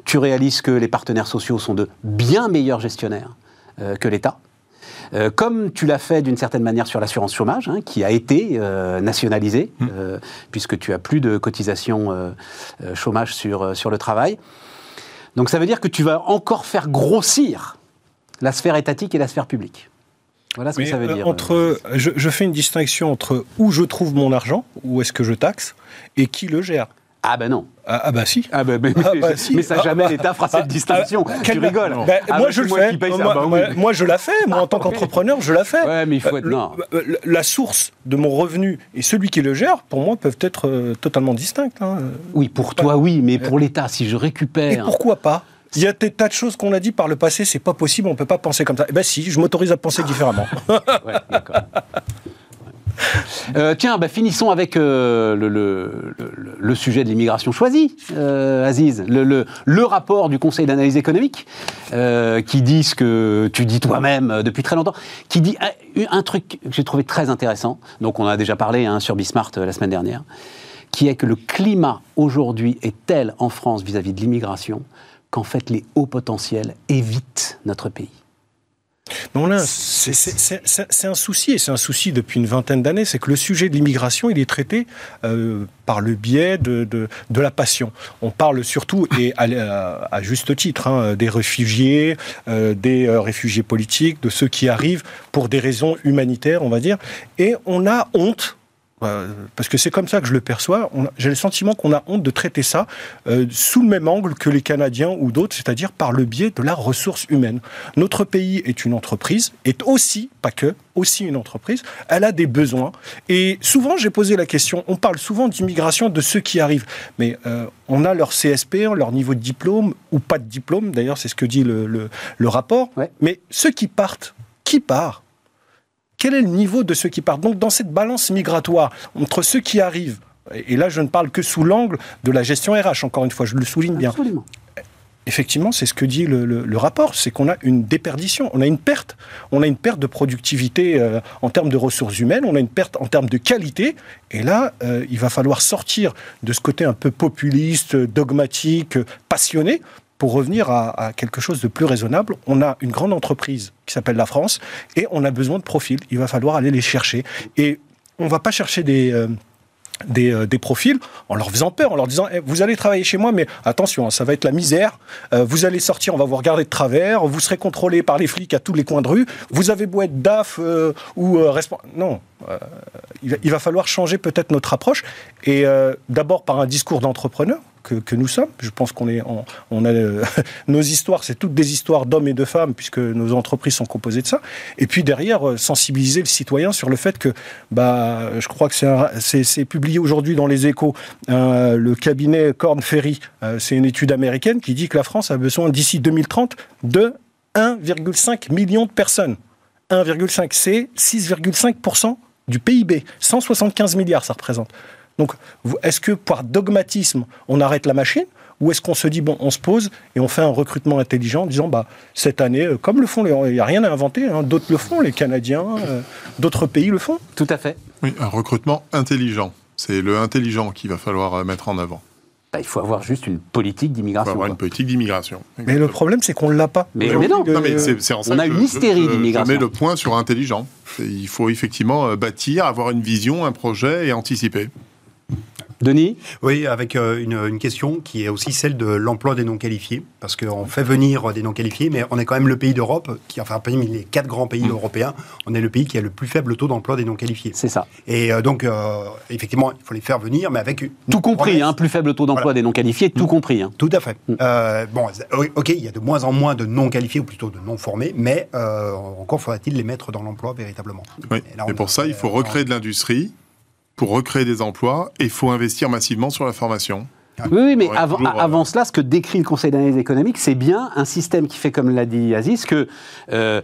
tu réalises que les partenaires sociaux sont de bien meilleurs gestionnaires que l'État. Comme tu l'as fait d'une certaine manière sur l'assurance chômage, hein, qui a été nationalisée, mmh. puisque tu as plus de cotisations chômage sur, sur le travail. Donc ça veut dire que tu vas encore faire grossir La sphère étatique et la sphère publique. Voilà ce que ça veut dire. Entre, je, je, fais une distinction entre où je trouve mon argent, où est-ce que je taxe, et qui le gère. Ah ben non. Ah, ah bah si. Ah bah, mais, ah bah si. mais, ça jamais ah, l'État fera cette distinction. tu rigoles. Bah, moi je le fais. Moi, moi, je la fais. Moi en tant qu'entrepreneur je la fais. Ouais mais il faut être non. La source de mon revenu et celui qui le gère pour moi peuvent être euh, totalement distincts. Hein. Oui pour toi oui mais pour l'État si je récupère. Et pourquoi pas? Il y a des tas de choses qu'on a dit par le passé, c'est pas possible, on peut pas penser comme ça. Eh ben si, je m'autorise à penser différemment. ouais, d'accord. Euh, tiens, bah, finissons avec euh, le, sujet de l'immigration choisie, euh, Aziz. Le, rapport du Conseil d'analyse économique, qui dit ce que tu dis toi-même depuis très longtemps, qui dit un, truc que j'ai trouvé très intéressant, donc on a déjà parlé hein, sur Bismart la semaine dernière, qui est que le climat aujourd'hui est tel en France vis à -vis de l'immigration qu'en fait les hauts potentiels évitent notre pays. Non, là, c'est un souci, et c'est un souci depuis une vingtaine d'années, c'est que le sujet de l'immigration, il est traité euh, par le biais de, de, la passion. On parle surtout, et à, juste titre, hein, des réfugiés, euh, des euh, réfugiés politiques, de ceux qui arrivent pour des raisons humanitaires, on va dire, et on a honte parce que c'est comme ça que je le perçois, j'ai le sentiment qu'on a honte de traiter ça euh, sous le même angle que les Canadiens ou d'autres, c'est-à-dire par le biais de la ressource humaine. Notre pays est une entreprise, est aussi, pas que, aussi une entreprise, elle a des besoins. Et souvent, j'ai posé la question, on parle souvent d'immigration de ceux qui arrivent, mais euh, on a leur CSP, leur niveau de diplôme, ou pas de diplôme, d'ailleurs c'est ce que dit le, le, rapport, mais ceux qui partent, qui part quel est le niveau de ceux qui partent Donc dans cette balance migratoire entre ceux qui arrivent, et là je ne parle que sous l'angle de la gestion RH, encore une fois, je le souligne bien. Absolument. Effectivement, c'est ce que dit le, rapport, c'est qu'on a une déperdition, on a une perte, on a une perte de productivité euh, en termes de ressources humaines, on a une perte en termes de qualité, et là, euh, il va falloir sortir de ce côté un peu populiste, dogmatique, passionné, pour revenir à, quelque chose de plus raisonnable, on a une grande entreprise qui s'appelle la France et on a besoin de profils. Il va falloir aller les chercher. Et on ne va pas chercher des... Euh, euh, des, profils en leur faisant peur, en leur disant eh, vous allez travailler chez moi, mais attention, hein, ça va être la misère. Euh, vous allez sortir, on va vous regarder de travers. Vous serez contrôlé par les flics à tous les coins de rue. Vous avez beau être DAF ou responsable. Non, il va, falloir changer peut-être notre approche et d'abord par un discours d'entrepreneur que, nous sommes. Je pense qu'on est, on, a euh, nos histoires, c'est toutes des histoires d'hommes et de femmes puisque nos entreprises sont composées de ça. Et puis derrière, euh, sensibiliser le citoyen sur le fait que, bah, je crois que c'est publié aujourd'hui dans les Échos, euh, le cabinet Corn Ferry, c'est une étude américaine qui dit que la France a besoin d'ici 2030 de 1,5 million de personnes. 1,5, c'est 6,5% du PIB. 175 milliards, ça représente. Donc, est-ce que par dogmatisme, on arrête la machine ou est-ce qu'on se dit, bon, on se pose et on fait un recrutement intelligent en disant, bah, cette année, euh, comme le font, il n'y a rien à inventer, hein, d'autres le font, les Canadiens, euh, d'autres pays le font. Tout à fait. Oui, un recrutement intelligent. C'est le intelligent qu'il va falloir euh, mettre en avant. Bah, il faut avoir juste une politique d'immigration. Il faut avoir une politique d'immigration. Mais le problème, c'est qu'on ne l'a pas. Mais, non, c'est en ça on a une hystérie d'immigration. Je mets le point sur intelligent. Il faut effectivement bâtir, avoir une vision, un projet et anticiper. Denis Oui, avec euh, une, question qui est aussi celle de l'emploi des non-qualifiés, parce qu'on fait venir des non-qualifiés, mais on est quand même le pays d'Europe, qui, enfin parmi les quatre grands pays mm. européens, on est le pays qui a le plus faible taux d'emploi des non-qualifiés. C'est ça. Et euh, donc, euh, effectivement, il faut les faire venir, mais avec... tout compris, hein, plus faible taux d'emploi des non-qualifiés, tout mm. compris. Hein. Tout à fait. Mm. bon, ok, il y a de moins en moins de non-qualifiés, ou plutôt de non-formés, mais encore faudra-t-il les mettre dans l'emploi véritablement. Oui, et, pour ça, il faut recréer de l'industrie, pour recréer des emplois et il faut investir massivement sur la formation. Oui, mais avant, avant, cela, ce que décrit le Conseil d'analyse économique, c'est bien un système qui fait, comme l'a dit Aziz, que euh,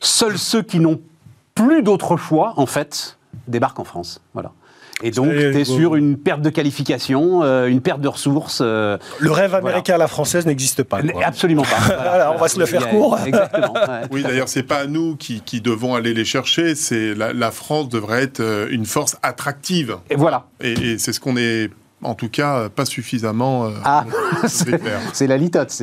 seuls ceux qui n'ont plus d'autre choix, en fait, débarquent en France. Voilà. Et donc, tu es sur une perte de qualification, euh, une perte de ressources. Euh, le rêve américain à la française n'existe pas. Absolument pas. on va se le faire court. Exactement. Oui, d'ailleurs, c'est pas nous qui, devons aller les chercher. C'est la, France devrait être euh, une force attractive. Et voilà. Et, c'est ce qu'on est en tout cas, pas suffisamment. ah, c'est la litote.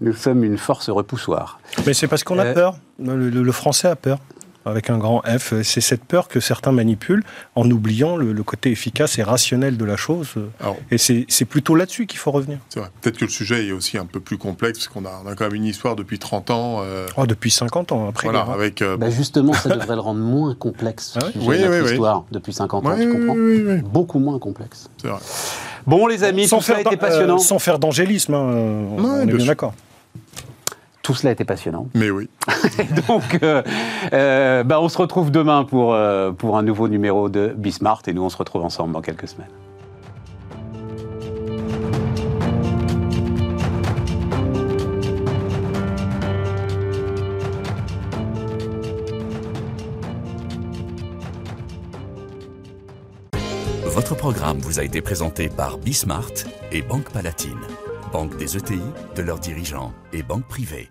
Nous sommes une force repoussoire. Mais c'est parce qu'on a peur. le, Français a peur. Avec un grand F. C'est cette peur que certains manipulent en oubliant le, côté efficace et rationnel de la chose. et c'est plutôt là-dessus qu'il faut revenir. C'est vrai. Peut-être que le sujet est aussi un peu plus complexe, parce qu'on a, on a quand même une histoire depuis 30 ans. Euh, oh, depuis 50 ans, après. Voilà, avec, euh, bah, justement, ça devrait le rendre moins complexe. Ah oui, oui, histoire depuis 50 ans, tu comprends Beaucoup moins complexe. C'est vrai. Bon, les amis, sans tout ça a été passionnant. sans faire d'angélisme, hein, on est bien d'accord. Tout cela a été passionnant. Mais oui. donc, euh, euh, bah, on se retrouve demain pour, euh, pour un nouveau numéro de Bismart et nous, on se retrouve ensemble dans quelques semaines. Votre programme vous a été présenté par Bismart et Banque Palatine, banque des ETI, de leurs dirigeants et banque privée.